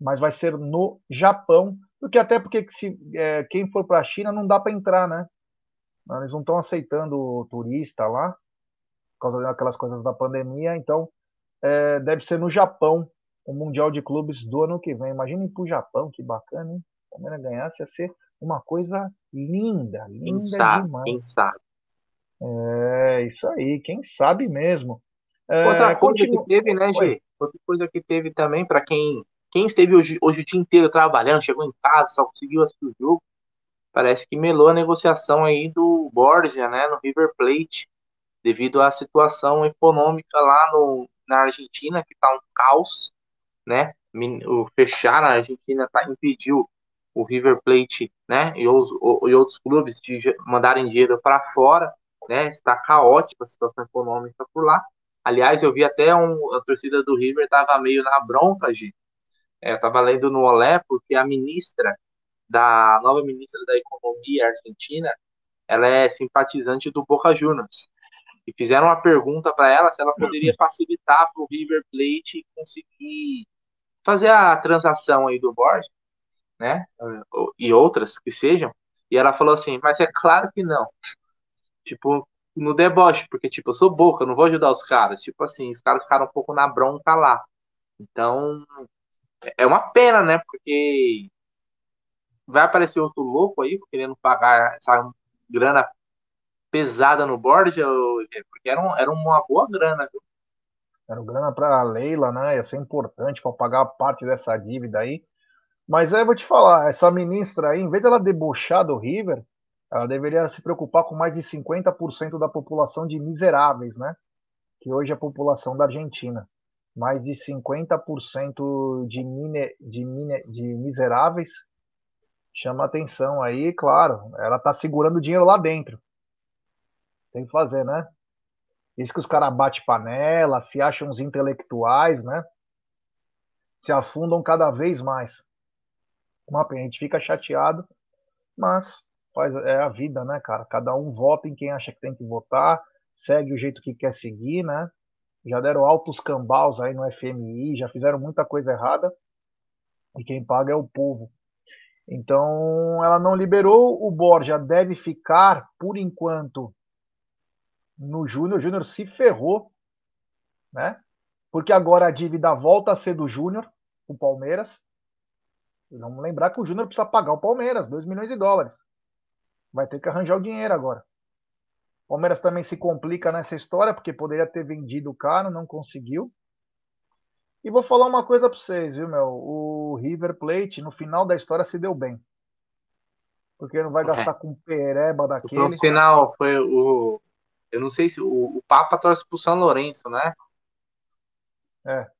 mas vai ser no Japão, porque até porque se, é, quem for para a China não dá para entrar, né? Eles não estão aceitando turista lá, por causa daquelas coisas da pandemia, então é, deve ser no Japão, o Mundial de Clubes do ano que vem. Imagina ir para o Japão, que bacana, hein? O Palmeiras ganhasse ia ser uma coisa linda, linda quem sabe, demais. Quem sabe? É, isso aí, quem sabe mesmo. Outra é, coisa continu... que teve, né, Gê? Outra coisa que teve também, para quem, quem esteve hoje, hoje o dia inteiro trabalhando, chegou em casa, só conseguiu assistir o jogo, parece que melou a negociação aí do Borja, né, no River Plate, devido à situação econômica lá no, na Argentina, que tá um caos, né? O fechar na Argentina tá, impediu o River Plate, né, e, os, e outros clubes de mandarem dinheiro para fora, né? Está caótica a situação econômica por lá. Aliás, eu vi até um, a torcida do River estava meio na bronca, gente. É, eu estava lendo no Olé, porque a ministra, da a nova ministra da Economia argentina, ela é simpatizante do Boca Juniors. E fizeram uma pergunta para ela se ela poderia facilitar para o River Plate conseguir fazer a transação aí do Borges, né? E outras que sejam. E ela falou assim, mas é claro que não. Tipo, no deboche, porque, tipo, eu sou boca, eu não vou ajudar os caras. Tipo assim, os caras ficaram um pouco na bronca lá. Então, é uma pena, né? Porque vai aparecer outro louco aí querendo pagar essa grana pesada no Borja, porque era, um, era uma boa grana, viu? Era grana para a Leila, né? Ia ser importante para pagar parte dessa dívida aí. Mas aí eu vou te falar, essa ministra aí, em vez dela debochar do River, ela deveria se preocupar com mais de 50% da população de miseráveis, né? Que hoje é a população da Argentina. Mais de 50% de, mine, de, mine, de miseráveis chama atenção aí, claro. Ela tá segurando dinheiro lá dentro. Tem que fazer, né? Isso que os caras batem panela, se acham uns intelectuais, né? Se afundam cada vez mais. Uma pena, a gente fica chateado, mas faz é a vida, né, cara? Cada um vota em quem acha que tem que votar, segue o jeito que quer seguir, né? Já deram altos cambaus aí no FMI, já fizeram muita coisa errada e quem paga é o povo. Então, ela não liberou, o Borja deve ficar, por enquanto, no Júnior. O Júnior se ferrou, né? Porque agora a dívida volta a ser do Júnior, o Palmeiras. Vamos lembrar que o Júnior precisa pagar o Palmeiras, 2 milhões de dólares. Vai ter que arranjar o dinheiro agora. O Palmeiras também se complica nessa história, porque poderia ter vendido o cara, não conseguiu. E vou falar uma coisa para vocês, viu, meu? O River Plate, no final da história, se deu bem. Porque não vai gastar é. com pereba daquele. No sinal, foi o. Eu não sei se. O, o Papa torce pro São Lourenço, né? É.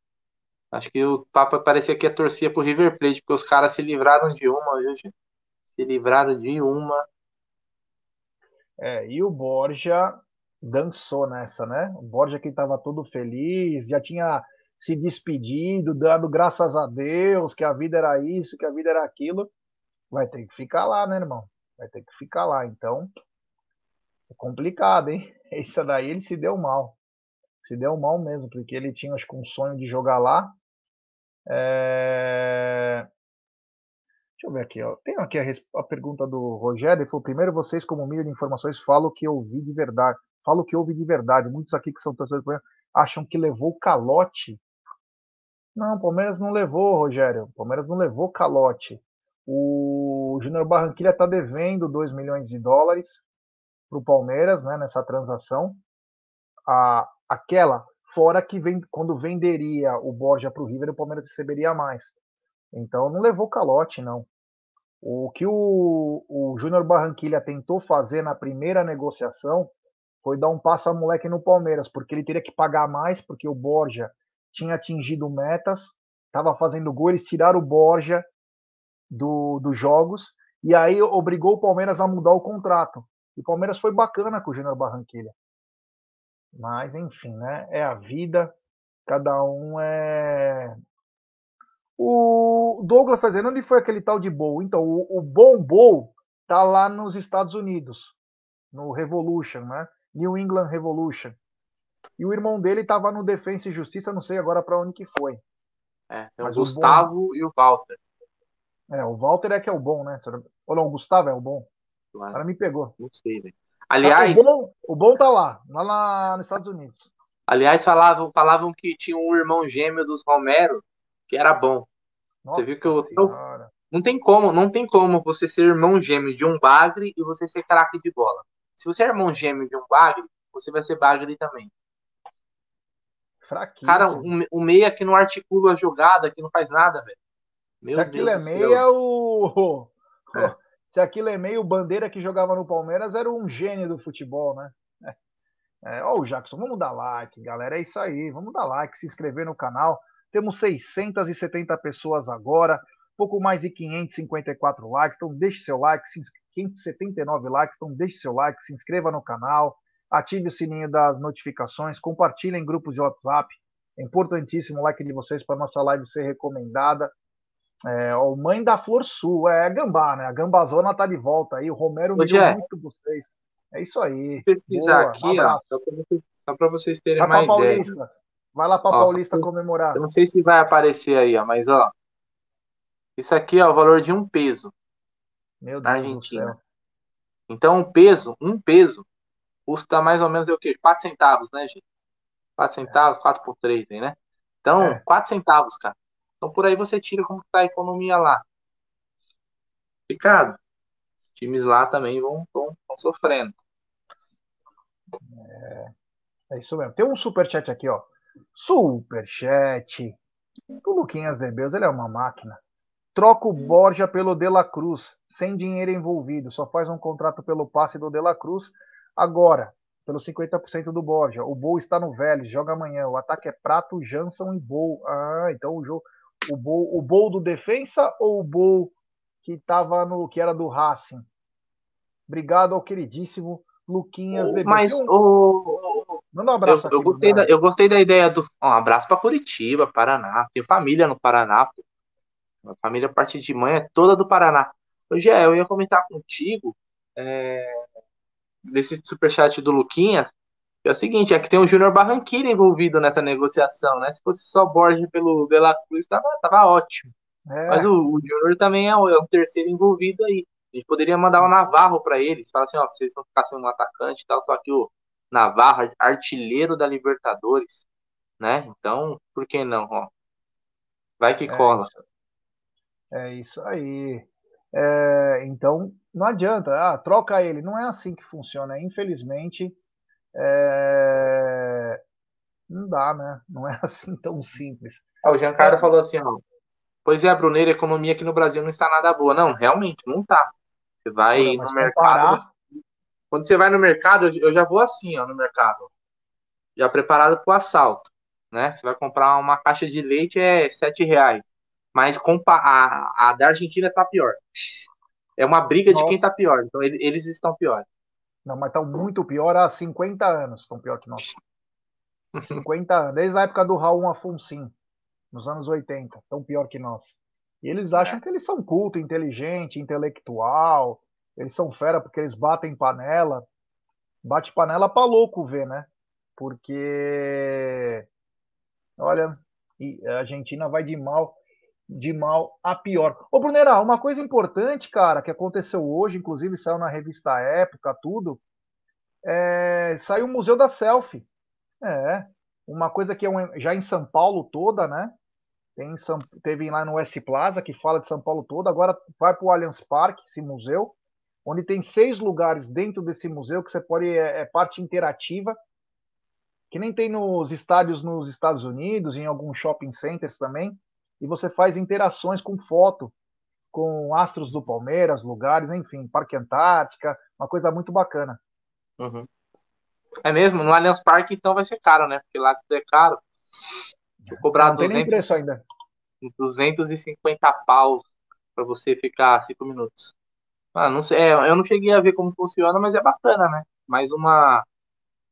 Acho que o Papa parecia que ia torcer pro River Plate, porque os caras se livraram de uma, viu, gente? Se livraram de uma. É, e o Borja dançou nessa, né? O Borja que estava todo feliz, já tinha se despedido, dando graças a Deus que a vida era isso, que a vida era aquilo. Vai ter que ficar lá, né, irmão? Vai ter que ficar lá. Então, é complicado, hein? Isso daí ele se deu mal. Se deu mal mesmo, porque ele tinha, acho que, um sonho de jogar lá. É... Deixa eu ver aqui, ó. Tem aqui a, a pergunta do Rogério. Ele falou: primeiro, vocês, como mídia de informações, falam que eu vi de verdade. Falo que houve de verdade. Muitos aqui que são torcedores acham que levou calote. Não, o Palmeiras não levou, Rogério. O Palmeiras não levou calote. O Júnior Barranquilla está devendo 2 milhões de dólares para o Palmeiras, né, nessa transação. A, aquela, fora que vem, quando venderia o Borja para o River, o Palmeiras receberia mais. Então não levou calote, não. O que o, o Júnior Barranquilha tentou fazer na primeira negociação foi dar um passo a moleque no Palmeiras, porque ele teria que pagar mais, porque o Borja tinha atingido metas, estava fazendo gol, eles tiraram o Borja do, dos jogos, e aí obrigou o Palmeiras a mudar o contrato. E o Palmeiras foi bacana com o Júnior Barranquilha. Mas, enfim, né? É a vida, cada um é. O Douglas está dizendo onde foi aquele tal de Bowl. Então, o, o Bom Bowl tá lá nos Estados Unidos, no Revolution, né? New England Revolution. E o irmão dele estava no Defensa e Justiça, não sei agora para onde que foi. É, tem o Gustavo bom... e o Walter. É, o Walter é que é o bom, né? Ou não, o Gustavo é o bom. Claro. O cara me pegou. Não sei, né? Aliás. O bom, o bom tá lá, lá na, nos Estados Unidos. Aliás, falavam, falavam que tinha um irmão gêmeo dos Romero que era bom. Nossa você viu que eu, não tem como, não tem como você ser irmão gêmeo de um bagre e você ser craque de bola. Se você é irmão gêmeo de um bagre, você vai ser bagre também. Fraquíssimo. Cara, um, um meia que não articula a jogada, que não faz nada, velho. Meu Se aquilo Deus é meia, o. É. Se aquilo é meio, o Bandeira que jogava no Palmeiras era um gênio do futebol, né? É, é ó, o Jackson, vamos dar like, galera. É isso aí. Vamos dar like, se inscrever no canal. Temos 670 pessoas agora, pouco mais de 554 likes. Então, deixe seu like, se 579 likes, então deixe seu like, se inscreva no canal, ative o sininho das notificações, compartilhe em grupos de WhatsApp. É importantíssimo o like de vocês para nossa live ser recomendada. É, o Mãe da Flor Sul, é a Gambá, né? A Gambazona tá de volta aí. O Romero me deu muito vocês. É isso aí. Vou pesquisar Boa, aqui, um ó, só para vocês, terem vai uma ideia. Paulista. Vai lá para Paulista comemorar. Eu não sei se vai aparecer aí, ó, mas ó, isso aqui é o valor de um peso. Meu Deus na Argentina. Então, um peso, um peso, custa mais ou menos é o quê? 4 centavos, né, gente? 4 centavos, 4 por 3, né? Então, é. 4 centavos, cara. Então, por aí você tira como está a economia lá. Ricardo, os times lá também vão, vão, vão sofrendo. É, é, isso mesmo. Tem um superchat aqui, ó. Superchat. O Luquinhas Debeus, ele é uma máquina. Troca o Borja pelo De La Cruz, sem dinheiro envolvido. Só faz um contrato pelo passe do De La Cruz. Agora, pelo 50% do Borja. O Bol está no Vélez, joga amanhã. O ataque é Prato, Jansson e Bol. Ah, então o jogo. O Bol, o Bol do defensa ou o Bol que tava no que era do Racing? Obrigado ao queridíssimo Luquinhas oh, Mas o Manda um abraço eu, eu gostei da, eu gostei da ideia do um abraço para Curitiba, Paraná. Tenho família no Paraná. Pô. A família a partir de mãe é toda do Paraná. Hoje é, eu ia comentar contigo é, desse superchat do Luquinhas. É o seguinte, é que tem o Júnior Barranquilla envolvido nessa negociação, né? Se fosse só Borges pelo De La Cruz, tava, tava ótimo. É. Mas o, o Júnior também é o, é o, terceiro envolvido aí. A gente poderia mandar o Navarro para eles, falar assim, ó, vocês estão ficando sem um atacante e tal, tô aqui o Navarro, artilheiro da Libertadores, né? Então, por que não, ó? Vai que é cola. Isso. É isso aí. É, então, não adianta, ah, troca ele. Não é assim que funciona. Infelizmente, é... não dá, né? Não é assim tão simples. Ah, o Giancarlo é... falou assim, ó. Pois é, Bruneiro, a economia aqui no Brasil não está nada boa. Não, realmente, não está. Você vai no mercado. Comparar... Quando você vai no mercado, eu já vou assim, ó, no mercado. Já preparado para o assalto. Né? Você vai comprar uma caixa de leite, é sete reais. Mas a, a da Argentina tá pior. É uma briga Nossa. de quem tá pior. Então eles estão piores. Não, mas estão muito pior há 50 anos. Estão pior que nós. 50 anos. Desde a época do Raul Afonso, nos anos 80. Estão pior que nós. E eles acham é. que eles são culto, inteligente, intelectual. Eles são fera porque eles batem panela. Bate panela pra louco ver, né? Porque. Olha, a Argentina vai de mal de mal a pior. Ô, Brunerá, uma coisa importante, cara, que aconteceu hoje, inclusive saiu na revista Época, tudo, é, saiu o Museu da Selfie. É, uma coisa que é um, já em São Paulo toda, né? Tem São, teve lá no West Plaza, que fala de São Paulo toda, agora vai para o Allianz Parque, esse museu, onde tem seis lugares dentro desse museu que você pode, é, é parte interativa, que nem tem nos estádios nos Estados Unidos, em alguns shopping centers também, e você faz interações com foto, com astros do Palmeiras, lugares, enfim, Parque Antártica, uma coisa muito bacana. Uhum. É mesmo? No Allianz Parque, então vai ser caro, né? Porque lá tudo é caro. Vou cobrar não 200, preço ainda. 250 paus para você ficar cinco minutos. Ah, não sei, é, eu não cheguei a ver como funciona, mas é bacana, né? Mais uma,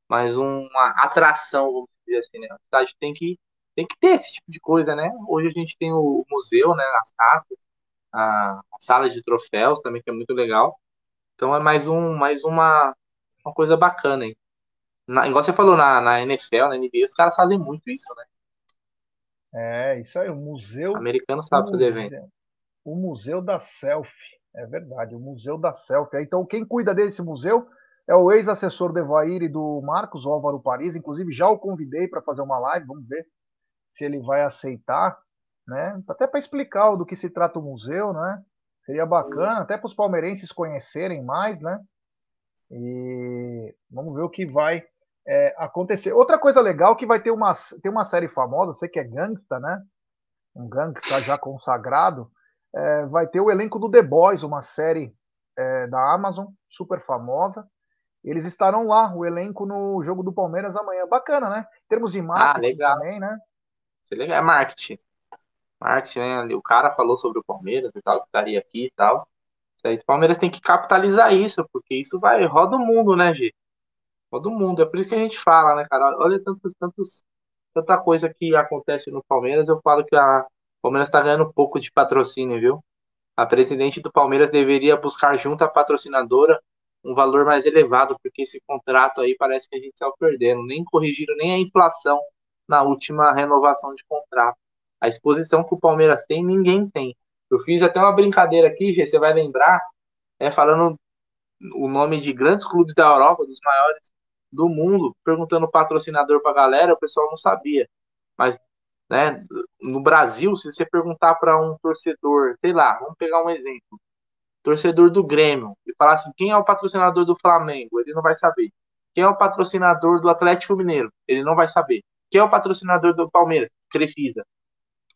mais uma atração, vamos dizer assim, né? A cidade tem que, tem que ter esse tipo de coisa, né? Hoje a gente tem o museu, né? As taças, a, a sala de troféus também, que é muito legal. Então é mais um, mais uma, uma coisa bacana, hein? Na, igual você falou, na, na NFL, na NBA, os caras fazem muito isso, né? É, isso aí, o museu. O americano sabe fazer evento. O Museu da Selfie, é verdade, o Museu da Selfie. Então, quem cuida desse museu é o ex-assessor do Evair e do Marcos, Álvaro Paris. Inclusive, já o convidei para fazer uma live, vamos ver se ele vai aceitar, né? Até para explicar do que se trata o museu, né? Seria bacana, até para os palmeirenses conhecerem mais, né? E vamos ver o que vai é, acontecer. Outra coisa legal que vai ter uma, ter uma série famosa, você que é gangsta, né? Um gangsta já consagrado, é, vai ter o elenco do The Boys, uma série é, da Amazon, super famosa. Eles estarão lá, o elenco no jogo do Palmeiras amanhã. Bacana, né? Em termos de ah, marketing ah, também, né? É legal, é marketing. Marketing, né? O cara falou sobre o Palmeiras e tal, que estaria aqui e tal. Isso aí, o Palmeiras tem que capitalizar isso, porque isso vai, roda o mundo, né, gente? Todo mundo. É por isso que a gente fala, né, cara? Olha tantos, tantos, tanta coisa que acontece no Palmeiras. Eu falo que a Palmeiras está ganhando pouco de patrocínio, viu? A presidente do Palmeiras deveria buscar junto à patrocinadora um valor mais elevado, porque esse contrato aí parece que a gente saiu perdendo. Nem corrigiram nem a inflação na última renovação de contrato. A exposição que o Palmeiras tem, ninguém tem. Eu fiz até uma brincadeira aqui, você vai lembrar, é, falando o nome de grandes clubes da Europa, dos maiores do mundo, perguntando patrocinador para a galera, o pessoal não sabia. Mas, né, no Brasil, se você perguntar para um torcedor, sei lá, vamos pegar um exemplo, torcedor do Grêmio, e falar assim, quem é o patrocinador do Flamengo? Ele não vai saber. Quem é o patrocinador do Atlético Mineiro? Ele não vai saber. Quem é o patrocinador do Palmeiras? Crefisa.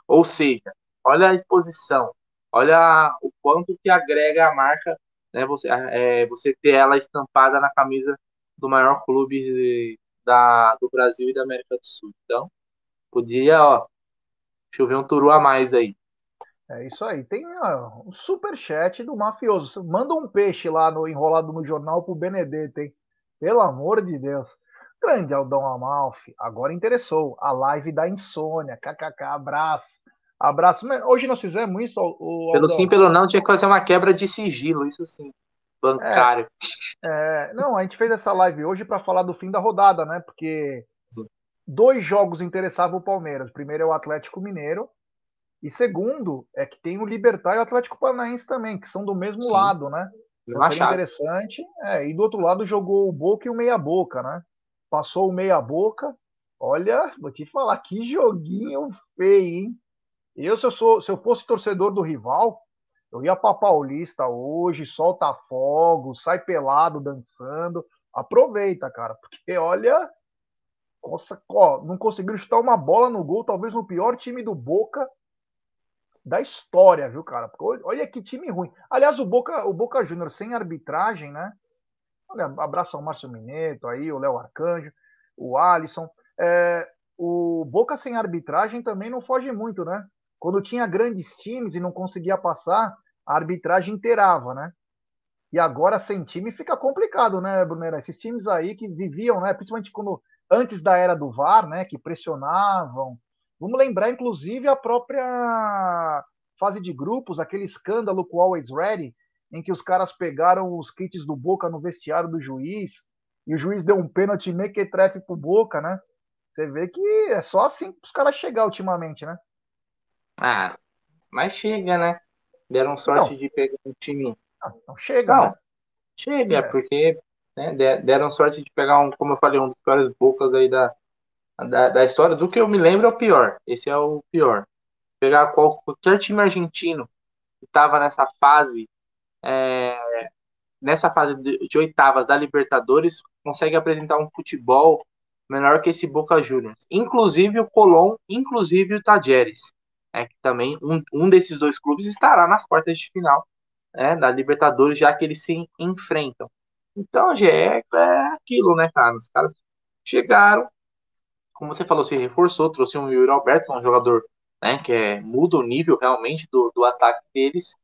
Ou seja, olha a exposição, olha o quanto que agrega a marca, né, você, é, você ter ela estampada na camisa do maior clube da, do Brasil e da América do Sul. Então, podia, ó, chover um turu a mais aí. É isso aí. Tem ó, um super chat do mafioso. Manda um peixe lá no enrolado no jornal pro Benedetto, hein? Pelo amor de Deus. Grande Aldão Amalfi. Agora interessou. A live da insônia. KKK. Abraço. Abraço. Hoje nós fizemos isso. O, pelo sim, pelo não, tinha que fazer uma quebra de sigilo. Isso sim bancário. É, é, não, a gente fez essa live hoje para falar do fim da rodada, né? Porque dois jogos interessavam o Palmeiras. Primeiro é o Atlético Mineiro. E segundo é que tem o Libertar e o Atlético Paranaense também, que são do mesmo Sim. lado, né? Então seria interessante. É, e do outro lado jogou o Boca e o Meia Boca, né? Passou o Meia Boca. Olha, vou te falar, que joguinho feio, hein? Eu, se eu, sou, se eu fosse torcedor do rival, eu ia para Paulista hoje, solta fogos, sai pelado dançando. Aproveita, cara, porque olha, nossa, ó, não conseguiram chutar uma bola no gol, talvez no pior time do Boca da história, viu, cara? Porque olha que time ruim. Aliás, o Boca, o Boca Júnior sem arbitragem, né? Olha, abraço ao Márcio Mineto aí, o Léo Arcanjo, o Alisson. É, o Boca sem arbitragem também não foge muito, né? Quando tinha grandes times e não conseguia passar, a arbitragem inteirava, né? E agora sem time fica complicado, né, Brunera? Esses times aí que viviam, né, principalmente quando antes da era do VAR, né, que pressionavam. Vamos lembrar, inclusive, a própria fase de grupos, aquele escândalo com o Always Ready, em que os caras pegaram os kits do Boca no vestiário do juiz, e o juiz deu um pênalti mequetrefe pro Boca, né? Você vê que é só assim os caras chegar ultimamente, né? Ah, mas chega, né? Deram sorte não. de pegar um time. Não chega, não. Né? Chega, é. porque né, deram sorte de pegar um, como eu falei, um dos piores bocas aí da, da, da, história. Do que eu me lembro é o pior. Esse é o pior. Pegar qualquer time argentino que estava nessa fase, é, nessa fase de, de, oitavas da Libertadores, consegue apresentar um futebol menor que esse Boca Juniors. Inclusive o Colón, inclusive o Tajeres. é que também um, um desses dois clubes estará nas quartas de final né, da Libertadores, já que eles se enfrentam. Então, já é, é aquilo, né, cara? Os caras chegaram, como você falou, se reforçou, trouxe um Yuri Alberto, um jogador né, que é, muda o nível realmente do, do ataque deles,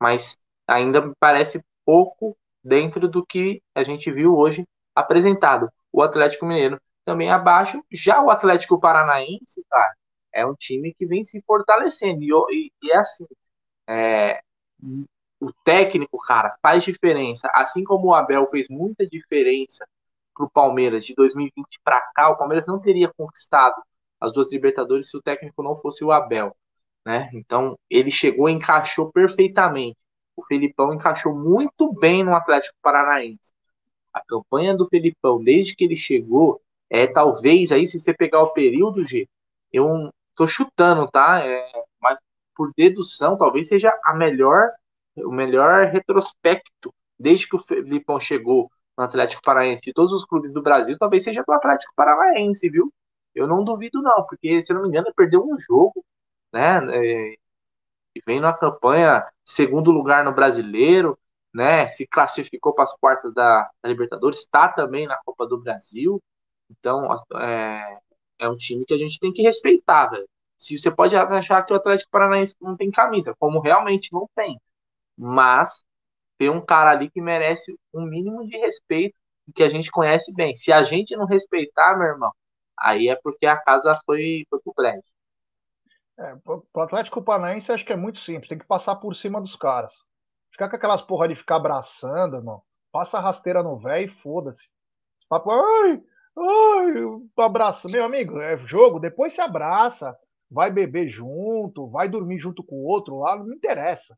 mas ainda me parece pouco dentro do que a gente viu hoje apresentado. O Atlético Mineiro também abaixo, já o Atlético Paranaense, cara, é um time que vem se fortalecendo. E, e, e é assim, é, o técnico, cara, faz diferença. Assim como o Abel fez muita diferença para o Palmeiras de 2020 para cá, o Palmeiras não teria conquistado as duas Libertadores se o técnico não fosse o Abel. Né? Então, ele chegou e encaixou perfeitamente. O Felipão encaixou muito bem no Atlético Paranaense. A campanha do Felipão, desde que ele chegou, é talvez aí, se você pegar o período, G, eu tô chutando, tá? É, mas por dedução, talvez seja a melhor, o melhor retrospecto desde que o Felipão chegou no Atlético Paranaense de todos os clubes do Brasil, talvez seja do Atlético Paranaense, viu? Eu não duvido não, porque se não me engano ele perdeu um jogo, né? É, e vem na campanha segundo lugar no Brasileiro, né? Se classificou para as quartas da, da Libertadores, está também na Copa do Brasil. Então é, é um time que a gente tem que respeitar, velho. Se você pode achar que o Atlético Paranaense não tem camisa, como realmente não tem, mas tem um cara ali que merece um mínimo de respeito que a gente conhece bem. Se a gente não respeitar, meu irmão, aí é porque a casa foi, foi pro prédio. É, pro Atlético Paranaense acho que é muito simples, tem que passar por cima dos caras. Ficar com aquelas porra de ficar abraçando, irmão. Passa a rasteira no velho e foda-se. Papo, ai, ai, abraço. Meu amigo, é jogo, depois se abraça, vai beber junto, vai dormir junto com o outro lá, não interessa.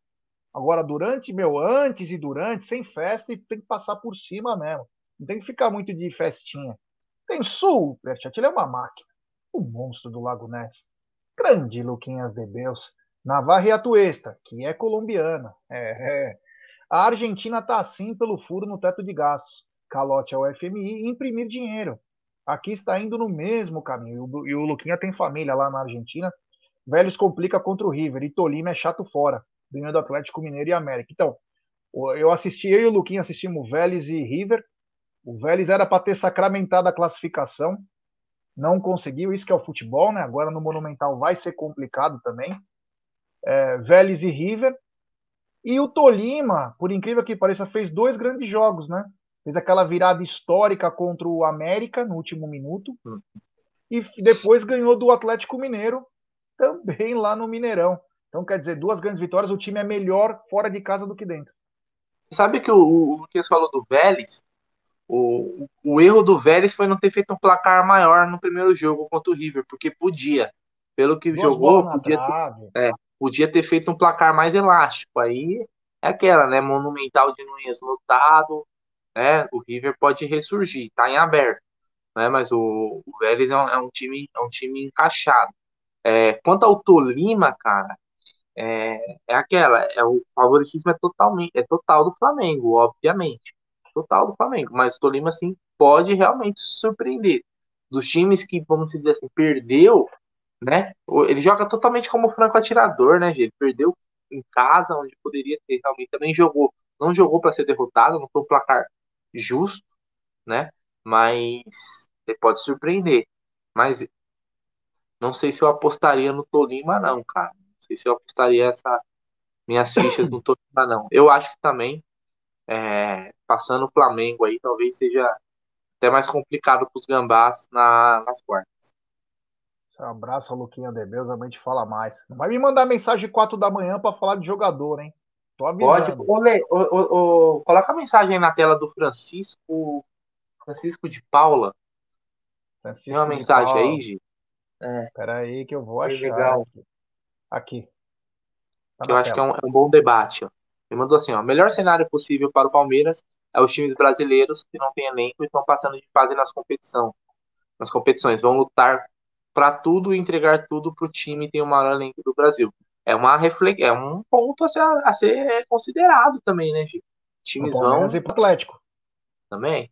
Agora, durante, meu, antes e durante, sem festa, tem que passar por cima mesmo. Não tem que ficar muito de festinha. Tem superchat, ele é uma máquina. O monstro do Lago Ness. Grande Luquinhas de Beus. Navarra e que é colombiana. É, é. A Argentina está assim pelo furo no teto de gastos. Calote ao FMI e imprimir dinheiro. Aqui está indo no mesmo caminho. E o Luquinha tem família lá na Argentina. Vélez complica contra o River. E Tolima é chato fora. Ganhando Atlético Mineiro e América. Então, eu assisti, eu e o Luquinha assistimos Vélez e River. O Vélez era para ter sacramentado a classificação não conseguiu, isso que é o futebol, né? Agora no Monumental vai ser complicado também. É, Vélez e River. E o Tolima, por incrível que pareça, fez dois grandes jogos, né? Fez aquela virada histórica contra o América no último minuto. Hum. E depois ganhou do Atlético Mineiro, também lá no Mineirão. Então, quer dizer, duas grandes vitórias, o time é melhor fora de casa do que dentro. Sabe que o, o Luquinhas falou do Vélez? O, o erro do Vélez foi não ter feito um placar maior no primeiro jogo contra o River, porque podia. Pelo que Duas jogou, podia ter, é, podia ter feito um placar mais elástico. Aí é aquela, né? Monumental de Nunes lotado, né? O River pode ressurgir, tá em aberto. Né, mas o, o Vélez é um, é um, time, é um time encaixado. É, quanto ao Tolima, cara, é, é aquela, é o favoritismo é totalmente, é total do Flamengo, obviamente total do Flamengo. Mas o Tolima, assim, pode realmente surpreender. Dos times que, vamos dizer assim, perdeu, né? Ele joga totalmente como franco atirador, né, gente? Perdeu em casa, onde poderia ter realmente também jogou. Não jogou para ser derrotado, não foi um placar justo, né? Mas ele pode surpreender. Mas não sei se eu apostaria no Tolima, não, cara. Sei se eu apostaria essa minhas fichas no Tolima, não. Eu acho que também é, passando o Flamengo aí, talvez seja até mais complicado para os gambás na, nas quartas. Um abraço, Luquinha Debeus, a gente fala mais. Não vai me mandar mensagem 4 da manhã para falar de jogador, hein? Tô avisando. Pode, o, o, o, coloca a mensagem aí na tela do Francisco Francisco de Paula. Francisco Tem uma mensagem Paula. aí, Gi? É. Espera aí que eu vou achar. Legal. Aqui. Aqui. Tá que eu acho que é um, é um bom debate. Ó. Ele mandou assim: ó, o melhor cenário possível para o Palmeiras é os times brasileiros que não têm elenco e estão passando de fase nas competição, nas competições. Vão lutar para tudo e entregar tudo para o time que tem o maior elenco do Brasil. É uma reflex... é um ponto a ser, a ser considerado também, né, Gil? Times vão. E pro Atlético. Também.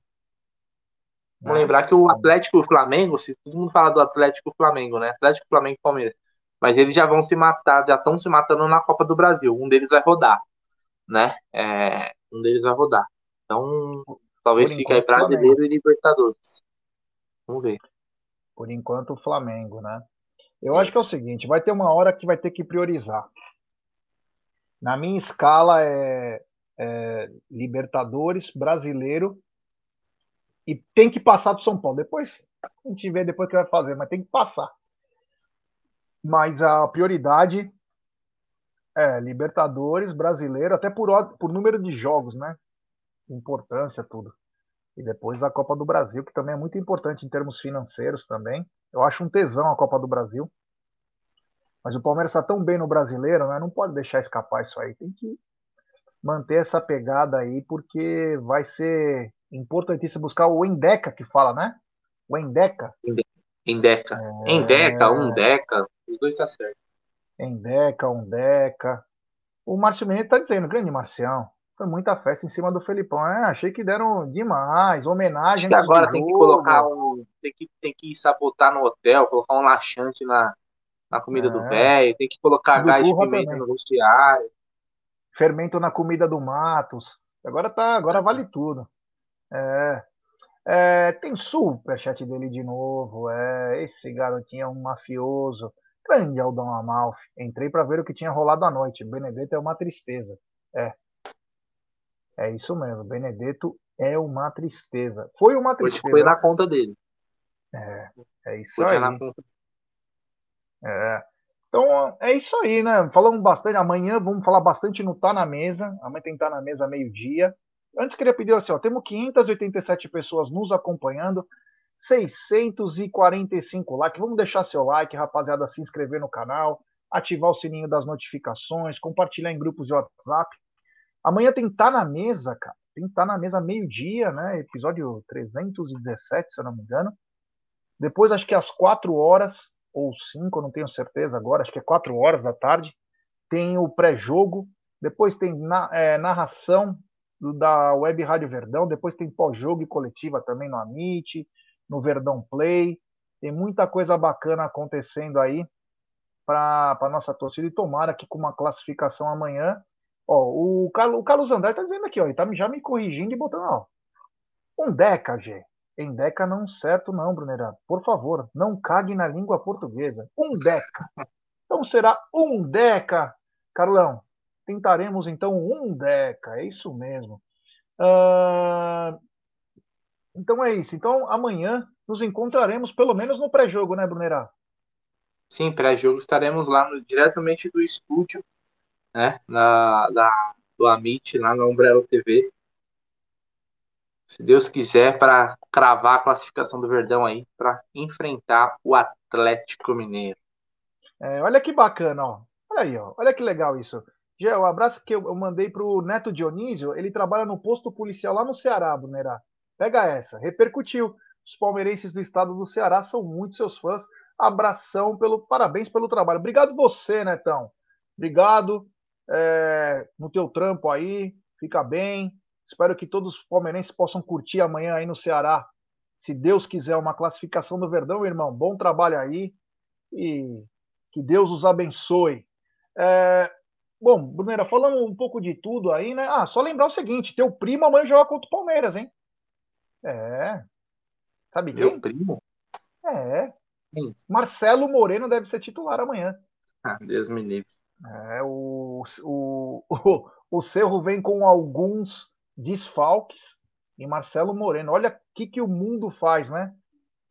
Vamos é. lembrar que o Atlético e o Flamengo, se todo mundo fala do Atlético e Flamengo, né? Atlético, Flamengo e Palmeiras. Mas eles já vão se matar, já estão se matando na Copa do Brasil. Um deles vai rodar, né? É, um deles vai rodar. Então, talvez fique aí brasileiro e Libertadores. Vamos ver. Por enquanto, o Flamengo, né? Eu Isso. acho que é o seguinte: vai ter uma hora que vai ter que priorizar. Na minha escala é, é Libertadores, brasileiro e tem que passar do São Paulo. Depois a gente vê depois o que vai fazer, mas tem que passar. Mas a prioridade é Libertadores, brasileiro, até por, por número de jogos, né? Importância, tudo. E depois a Copa do Brasil, que também é muito importante em termos financeiros também. Eu acho um tesão a Copa do Brasil. Mas o Palmeiras está tão bem no brasileiro, né? Não pode deixar escapar isso aí. Tem que manter essa pegada aí, porque vai ser importantíssimo buscar o Endeca, que fala, né? O Endeca. Endeca. É... Endeca, um Deca, os dois tá certo. Endeca, um Deca. O Márcio Menezes tá dizendo, grande Marcião. Foi muita festa em cima do Felipão. É, achei que deram demais, homenagem. Acho agora tem que colocar um. Tem que, tem que sabotar no hotel, colocar um laxante na, na comida é. do velho, tem que colocar do gás de pimenta no vestiário. Fermento na comida do Matos. Agora tá, agora vale tudo. É. é tem superchat dele de novo. É, esse garotinho é um mafioso. Grande Aldão Amalfi. Entrei para ver o que tinha rolado à noite. Benedetto é uma tristeza. É. É isso mesmo. Benedetto é uma tristeza. Foi uma tristeza. Foi na conta dele. É, é isso Hoje aí. É na conta. É. Então é isso aí, né? Falamos bastante. Amanhã vamos falar bastante no Tá na Mesa. Amanhã tem Tá na Mesa meio-dia. Antes queria pedir assim, ó, temos 587 pessoas nos acompanhando, 645 likes. Vamos deixar seu like, rapaziada, se inscrever no canal, ativar o sininho das notificações, compartilhar em grupos de WhatsApp. Amanhã tem Tá na Mesa, cara. Tem Tá na Mesa meio-dia, né? Episódio 317, se eu não me engano. Depois, acho que às 4 horas, ou 5, não tenho certeza agora, acho que é 4 horas da tarde, tem o pré-jogo. Depois tem na, é, narração da Web Rádio Verdão, depois tem pós-jogo e coletiva também no Amit, no Verdão Play. Tem muita coisa bacana acontecendo aí para a nossa torcida e tomara que com uma classificação amanhã. Ó, o, Carlos, o Carlos André está dizendo aqui, ó, ele tá já me corrigindo e botando, ó. Um Deca, G. Em Deca não certo, não, Brunera. Por favor, não cague na língua portuguesa. Um Deca. Então será um Deca, Carlão. Tentaremos então um Deca, é isso mesmo. Uh... Então é isso. Então amanhã nos encontraremos, pelo menos no pré-jogo, né, Brunerá? Sim, pré-jogo estaremos lá no, diretamente do estúdio, né, na, da, do Amit, lá na Umbrella TV. Se Deus quiser, para cravar a classificação do Verdão aí, para enfrentar o Atlético Mineiro. É, olha que bacana, ó. Olha aí, ó. Olha que legal isso. Já, o abraço que eu mandei para o Neto Dionísio, ele trabalha no posto policial lá no Ceará, Brunerá. Pega essa, repercutiu. Os palmeirenses do estado do Ceará são muito seus fãs. Abração, pelo parabéns pelo trabalho. Obrigado você, Netão. Obrigado é, no teu trampo aí. Fica bem. Espero que todos os palmeirenses possam curtir amanhã aí no Ceará. Se Deus quiser, uma classificação do Verdão, irmão. Bom trabalho aí. E que Deus os abençoe. É, Bom, Brunera, falando um pouco de tudo aí, né? Ah, só lembrar o seguinte: teu primo amanhã joga contra o Palmeiras, hein? É. Sabe Meu quem? primo? É. Sim. Marcelo Moreno deve ser titular amanhã. Ah, Deus me livre. É, o, o, o, o Cerro vem com alguns desfalques e Marcelo Moreno. Olha o que, que o mundo faz, né?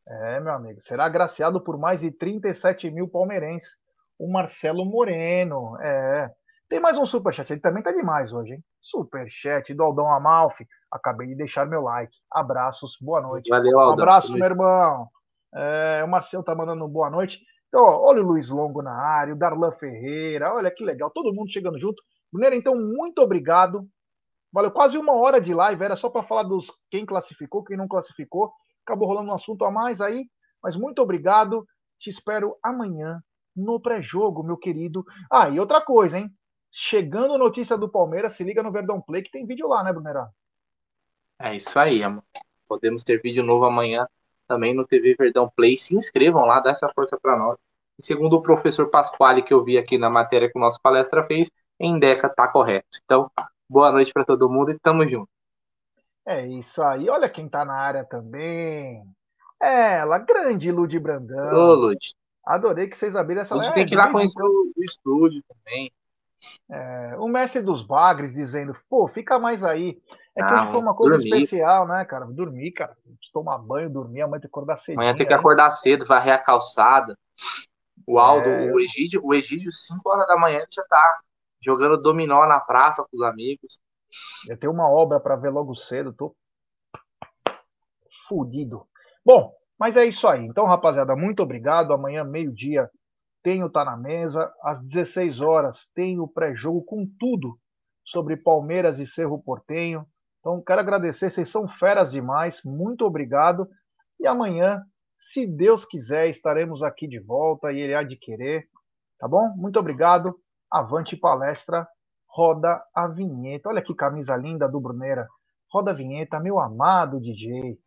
É, meu amigo. Será agraciado por mais de 37 mil palmeirenses. O Marcelo Moreno. É. Tem mais um superchat, ele também tá demais hoje, hein? Superchat do Aldão Amalfi. Acabei de deixar meu like. Abraços, boa noite. Valeu, Aldão. Um abraço, meu irmão. É, o Marcelo tá mandando um boa noite. Então, ó, olha o Luiz Longo na área, o Darlan Ferreira, olha que legal, todo mundo chegando junto. Bruneira, então, muito obrigado. Valeu quase uma hora de live, era só para falar dos quem classificou, quem não classificou. Acabou rolando um assunto a mais aí, mas muito obrigado. Te espero amanhã no pré-jogo, meu querido. Ah, e outra coisa, hein? Chegando notícia do Palmeiras, se liga no Verdão Play que tem vídeo lá, né, Brunerá? É isso aí, amor. Podemos ter vídeo novo amanhã também no TV Verdão Play. Se inscrevam lá, dá essa força para nós. E segundo o professor Pasquale, que eu vi aqui na matéria que o nosso palestra fez, Endeca está correto. Então, boa noite para todo mundo e tamo junto. É isso aí. Olha quem está na área também. Ela, grande Lud Brandão. Ô, Lud. Adorei que vocês abriram essa live. tem que ir lá conhecer o, o estúdio também. É, o Messi dos Bagres dizendo, pô, fica mais aí. É que ah, hoje foi uma coisa dormir. especial, né, cara? Dormir, cara. Tomar banho, dormir, amanhã tem que acordar cedo. Amanhã tem que acordar cedo, varrer a calçada. O Aldo, é... o Egídio, o Egídio, 5 horas da manhã, já tá jogando dominó na praça com os amigos. Eu tenho uma obra para ver logo cedo, tô fudido. Bom, mas é isso aí. Então, rapaziada, muito obrigado. Amanhã, meio-dia, tenho Tá na Mesa. Às 16 horas, tem o pré-jogo com tudo sobre Palmeiras e Cerro Portenho. Então, quero agradecer, vocês são feras demais. Muito obrigado. E amanhã, se Deus quiser, estaremos aqui de volta e ele há de querer. Tá bom? Muito obrigado. Avante palestra. Roda a vinheta. Olha que camisa linda do Bruneira. Roda a vinheta, meu amado DJ.